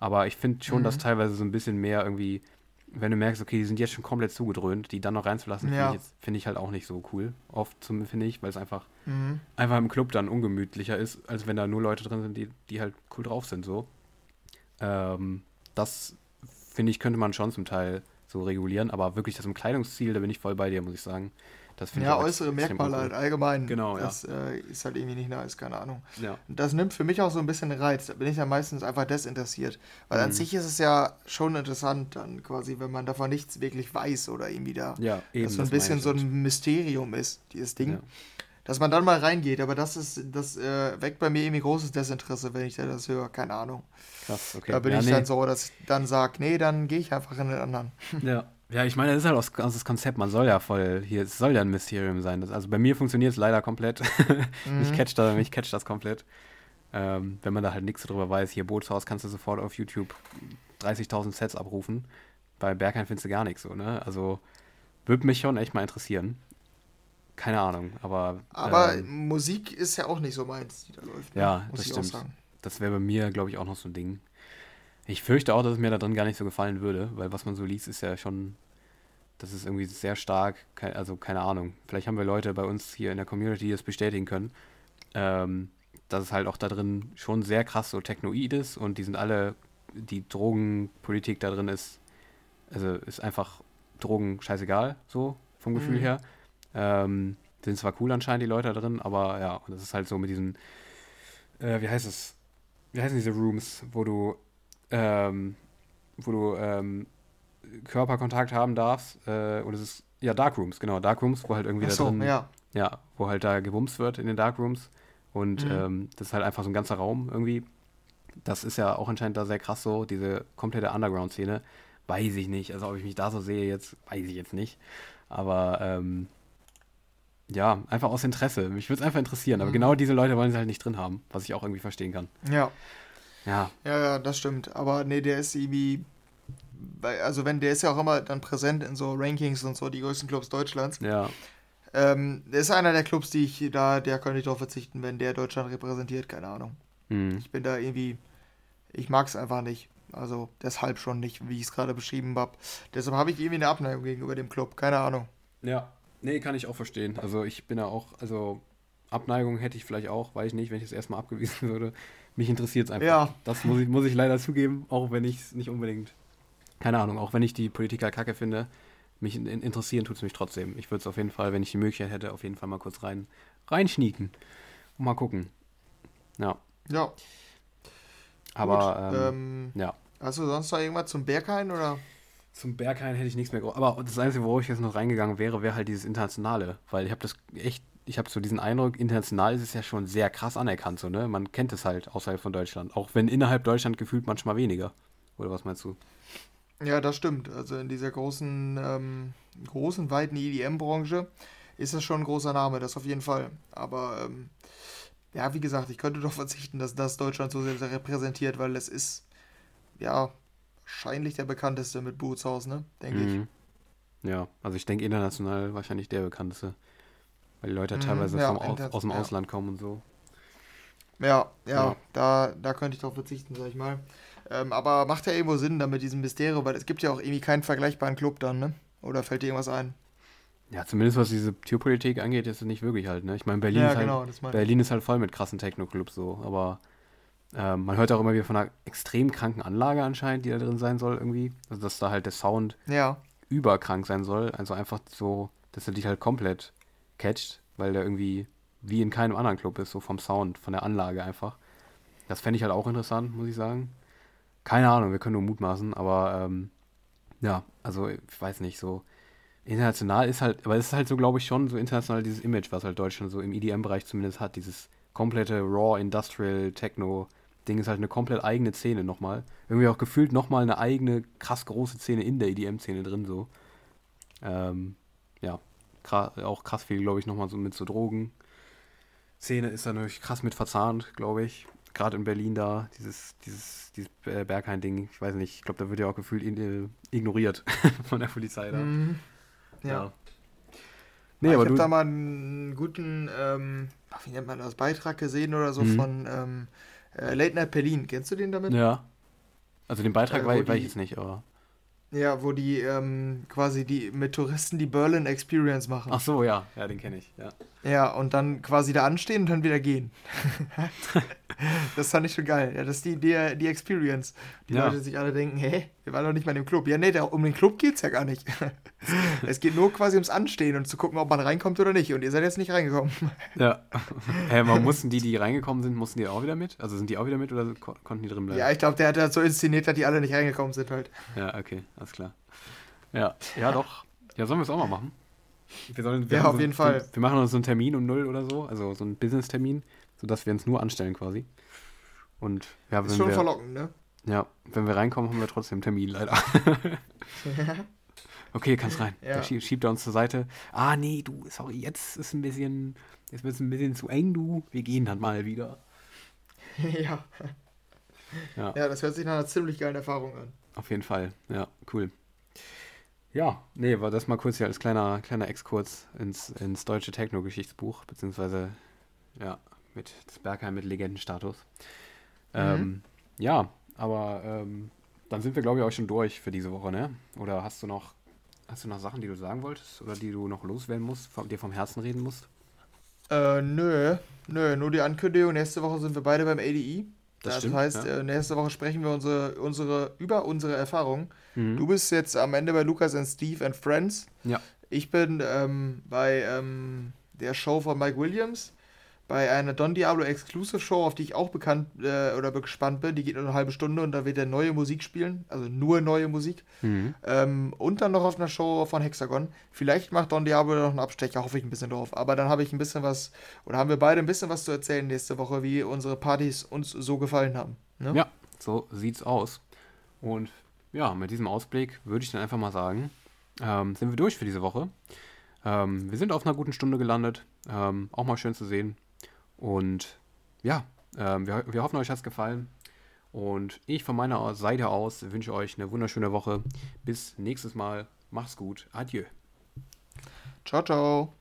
Aber ich finde schon, Mhm. dass teilweise so ein bisschen mehr irgendwie, wenn du merkst, okay, die sind jetzt schon komplett zugedröhnt, die dann noch reinzulassen, finde Ja. ich, jetzt- finde ich halt auch nicht so cool. Oft zum- finde ich, weil es einfach, Mhm. einfach im Club dann ungemütlicher ist, als wenn da nur Leute drin sind, die, die halt cool drauf sind, so. Ähm, das finde ich, könnte man schon zum Teil so regulieren, aber wirklich das im Kleidungsstil, da bin ich voll bei dir, muss ich sagen. Das finde Ja, ich äußere Merkmale halt allgemein. Genau, ja. Das äh, ist halt irgendwie nicht nice, keine Ahnung. Ja. Und das nimmt für mich auch so ein bisschen Reiz. Da bin ich ja meistens einfach desinteressiert. Weil an Mhm. sich ist es ja schon interessant, dann quasi, wenn man davon nichts wirklich weiß oder irgendwie da. Ja, eben. dass so ein das bisschen so halt. ein Mysterium ist, dieses Ding. Ja. Dass man dann mal reingeht, aber das ist, das äh, weckt bei mir irgendwie großes Desinteresse, wenn ich da das höre. Keine Ahnung. Krass, okay. Da bin ja, ich nee. dann so, dass ich dann sage, nee, dann gehe ich einfach in den anderen. Ja. Ja, ich meine, das ist halt auch das Konzept, man soll ja voll, hier, es soll ja ein Mysterium sein. Das, also bei mir funktioniert es leider komplett. Mhm. catcht da, mich catcht das komplett. Ähm, wenn man da halt nichts drüber weiß, hier Bootshaus kannst du sofort auf YouTube 30.000 Sets abrufen. Bei Bergheim findest du gar nichts so, ne? Also würde mich schon echt mal interessieren. Keine Ahnung, aber, Aber ähm, Musik ist ja auch nicht so meins, die da läuft. ne? Ja, Muss das ich stimmt. auch sagen. das wäre bei mir, glaube ich, auch noch so ein Ding. Ich fürchte auch, dass es mir da drin gar nicht so gefallen würde, weil was man so liest, ist ja schon, das ist irgendwie sehr stark, also keine Ahnung. Vielleicht haben wir Leute bei uns hier in der Community, die das bestätigen können, ähm, dass es halt auch da drin schon sehr krass so technoid ist und die sind alle, die Drogenpolitik da drin ist, also ist einfach Drogen scheißegal, so vom Gefühl Mhm. her. Ähm, sind zwar cool anscheinend die Leute da drin, aber ja, und das ist halt so mit diesen, äh, wie heißt es? Wie heißen diese Rooms, wo du, ähm, wo du ähm, Körperkontakt haben darfst? Äh, und es ist, ja, Darkrooms, genau, Darkrooms, wo halt irgendwie Ach da so, drin, ja. ja, wo halt da gebumst wird in den Darkrooms. Und Mhm. ähm, das ist halt einfach so ein ganzer Raum irgendwie. Das ist ja auch anscheinend da sehr krass so, diese komplette Underground-Szene. Weiß ich nicht. Also ob ich mich da so sehe jetzt, weiß ich jetzt nicht. Aber ähm, Ja, einfach aus Interesse. Mich würde es einfach interessieren. Aber mhm. genau diese Leute wollen sie halt nicht drin haben, was ich auch irgendwie verstehen kann. Ja. Ja. Ja, ja, das stimmt. Aber nee, der ist irgendwie. Also, wenn der ist ja auch immer dann präsent in so Rankings und so, die größten Clubs Deutschlands. Ja. Ähm, der ist einer der Clubs, die ich da, der könnte ich drauf verzichten, wenn der Deutschland repräsentiert, keine Ahnung. Mhm. Ich bin da irgendwie. Ich mag es einfach nicht. Also deshalb schon nicht, wie ich es gerade beschrieben habe. Deshalb habe ich irgendwie eine Abneigung gegenüber dem Club. Keine Ahnung. Ja, nee, kann ich auch verstehen. Also ich bin da auch, also Abneigung hätte ich vielleicht auch, weiß ich nicht, wenn ich es erstmal abgewiesen würde. Mich interessiert es einfach. Ja. Das muss ich, muss ich leider zugeben, auch wenn ich es nicht unbedingt, keine Ahnung, auch wenn ich die Politiker kacke finde, mich in, interessieren tut es mich trotzdem. Ich würde es auf jeden Fall, wenn ich die Möglichkeit hätte, auf jeden Fall mal kurz rein, reinschnieken und mal gucken. Ja. Ja. Aber, Gut, ähm, ähm, ja. Hast du sonst noch irgendwas zum Berghain oder? Zum Berghain hätte ich nichts mehr. Aber das Einzige, wo ich jetzt noch reingegangen wäre, wäre halt dieses Internationale. Weil ich habe das echt, ich habe so diesen Eindruck, international ist es ja schon sehr krass anerkannt. So, ne? Man kennt es halt außerhalb von Deutschland. Auch wenn innerhalb Deutschland gefühlt manchmal weniger. Oder was meinst du? Ja, das stimmt. Also in dieser großen, ähm, großen, weiten EDM-Branche ist das schon ein großer Name, das auf jeden Fall. Aber ähm, ja, wie gesagt, ich könnte doch verzichten, dass das Deutschland so sehr repräsentiert, weil es ist ja wahrscheinlich der bekannteste mit Bootshaus, ne? Denke mhm. ich. Ja, also ich denke international wahrscheinlich der bekannteste. Weil die Leute mhm, teilweise ja, aus, aus dem ja. Ausland kommen und so. Ja, ja, ja, Da, da könnte ich drauf verzichten, sag ich mal. Ähm, aber macht ja irgendwo Sinn dann mit diesem Mysterium, weil es gibt ja auch irgendwie keinen vergleichbaren Club dann, ne? Oder fällt dir irgendwas ein? Ja, zumindest was diese Tierpolitik angeht, ist es nicht wirklich halt, ne? Ich meine, Berlin, ja, ist, halt, genau, Berlin ist halt voll mit krassen Techno-Clubs so, aber ähm, man hört auch immer wieder von einer extrem kranken Anlage anscheinend, die da drin sein soll irgendwie. Also dass da halt der Sound ja. überkrank sein soll. Also einfach so, dass er dich halt komplett catcht, weil der irgendwie wie in keinem anderen Club ist, so vom Sound, von der Anlage einfach. Das fände ich halt auch interessant, muss ich sagen. Keine Ahnung, wir können nur mutmaßen, aber ähm, ja, also ich weiß nicht, so international ist halt, aber es ist halt so, glaube ich, schon so international dieses Image, was halt Deutschland so im EDM-Bereich zumindest hat, dieses komplette Raw Industrial Techno Ding ist halt eine komplett eigene Szene nochmal. Irgendwie auch gefühlt nochmal eine eigene, krass große Szene in der EDM-Szene drin, so. Ähm, ja, auch krass viel, glaube ich, nochmal so mit so Drogen. Szene ist da natürlich krass mit verzahnt, glaube ich. Gerade in Berlin da, dieses, dieses, dieses Berghain-Ding, ich weiß nicht, ich glaube, da wird ja auch gefühlt in, ignoriert von der Polizei da. Mhm. Ja. ja. Nee, ich habe da mal einen guten, ähm, wie nennt man das, Beitrag gesehen oder so mhm. von ähm, äh, Late Night Berlin. Kennst du den damit? Ja. Also den Beitrag äh, war, war ich jetzt nicht, aber. Ja, wo die ähm, quasi die mit Touristen die Berlin Experience machen. Ach so, ja, ja, den kenne ich, ja. Ja, und dann quasi da anstehen und dann wieder gehen. das fand ich schon geil. Ja, das ist die, die, die Experience. Die ja. Leute sich alle denken, hä, wir waren doch nicht mal in dem Club. Ja, nee, der, um den Club geht's ja gar nicht. es geht nur quasi ums Anstehen und zu gucken, ob man reinkommt oder nicht. Und ihr seid jetzt nicht reingekommen. ja. Hä, man mussten die, die reingekommen sind, mussten die auch wieder mit? Also sind die auch wieder mit oder konnten die drin bleiben? Ja, ich glaube, der hat das so inszeniert, dass die alle nicht reingekommen sind halt. Ja, okay, alles klar. Ja, ja doch. Ja, sollen wir es auch mal machen? Wir sollen, wir ja, auf so, jeden Fall. Wir machen uns so einen Termin um null oder so, also so einen Business-Termin, sodass wir uns nur anstellen quasi. Und ja, Ist schon wir, verlockend, ne? Ja, wenn wir reinkommen, haben wir trotzdem einen Termin, leider. okay, kannst rein. Ja. Der schiebt, schiebt er uns zur Seite. Ah, nee, du, sorry, jetzt ist ein bisschen, jetzt wird es ein bisschen zu eng, du. Wir gehen dann mal wieder. ja. ja. Ja, das hört sich nach einer ziemlich geilen Erfahrung an. Auf jeden Fall, ja, cool. Ja, nee, war das mal kurz hier als kleiner, kleiner Exkurs ins, ins deutsche Techno-Geschichtsbuch, beziehungsweise, ja, mit das Bergheim mit Legendenstatus. Mhm. Ähm, ja, aber ähm, dann sind wir, glaube ich, auch schon durch für diese Woche, ne? Oder hast du noch, hast du noch Sachen, die du sagen wolltest oder die du noch loswerden musst, von, dir vom Herzen reden musst? Äh, nö, nö, nur die Ankündigung. Nächste Woche sind wir beide beim ADI. Das, das stimmt, heißt, ja. Äh, nächste Woche sprechen wir unsere, unsere, über unsere Erfahrungen. Mhm. Du bist jetzt am Ende bei Lukas and Steve and Friends. Ja. Ich bin ähm, bei ähm, der Show von Mike Williams bei einer Don Diablo Exclusive Show, auf die ich auch bekannt äh, oder gespannt bin. Die geht nur eine halbe Stunde und da wird er neue Musik spielen, also nur neue Musik. Mhm. Ähm, und dann noch auf einer Show von Hexagon. Vielleicht macht Don Diablo noch einen Abstecher, hoffe ich ein bisschen drauf. Aber dann habe ich ein bisschen was, oder haben wir beide ein bisschen was zu erzählen nächste Woche, wie unsere Partys uns so gefallen haben. Ne? Ja, so sieht's aus. Und ja, mit diesem Ausblick würde ich dann einfach mal sagen, ähm, sind wir durch für diese Woche. Ähm, wir sind auf einer guten Stunde gelandet. Ähm, auch mal schön zu sehen. Und ja, ähm, wir, wir hoffen, euch hat es gefallen. Und ich von meiner Seite aus wünsche euch eine wunderschöne Woche. Bis nächstes Mal. Macht's gut. Adieu. Ciao, ciao.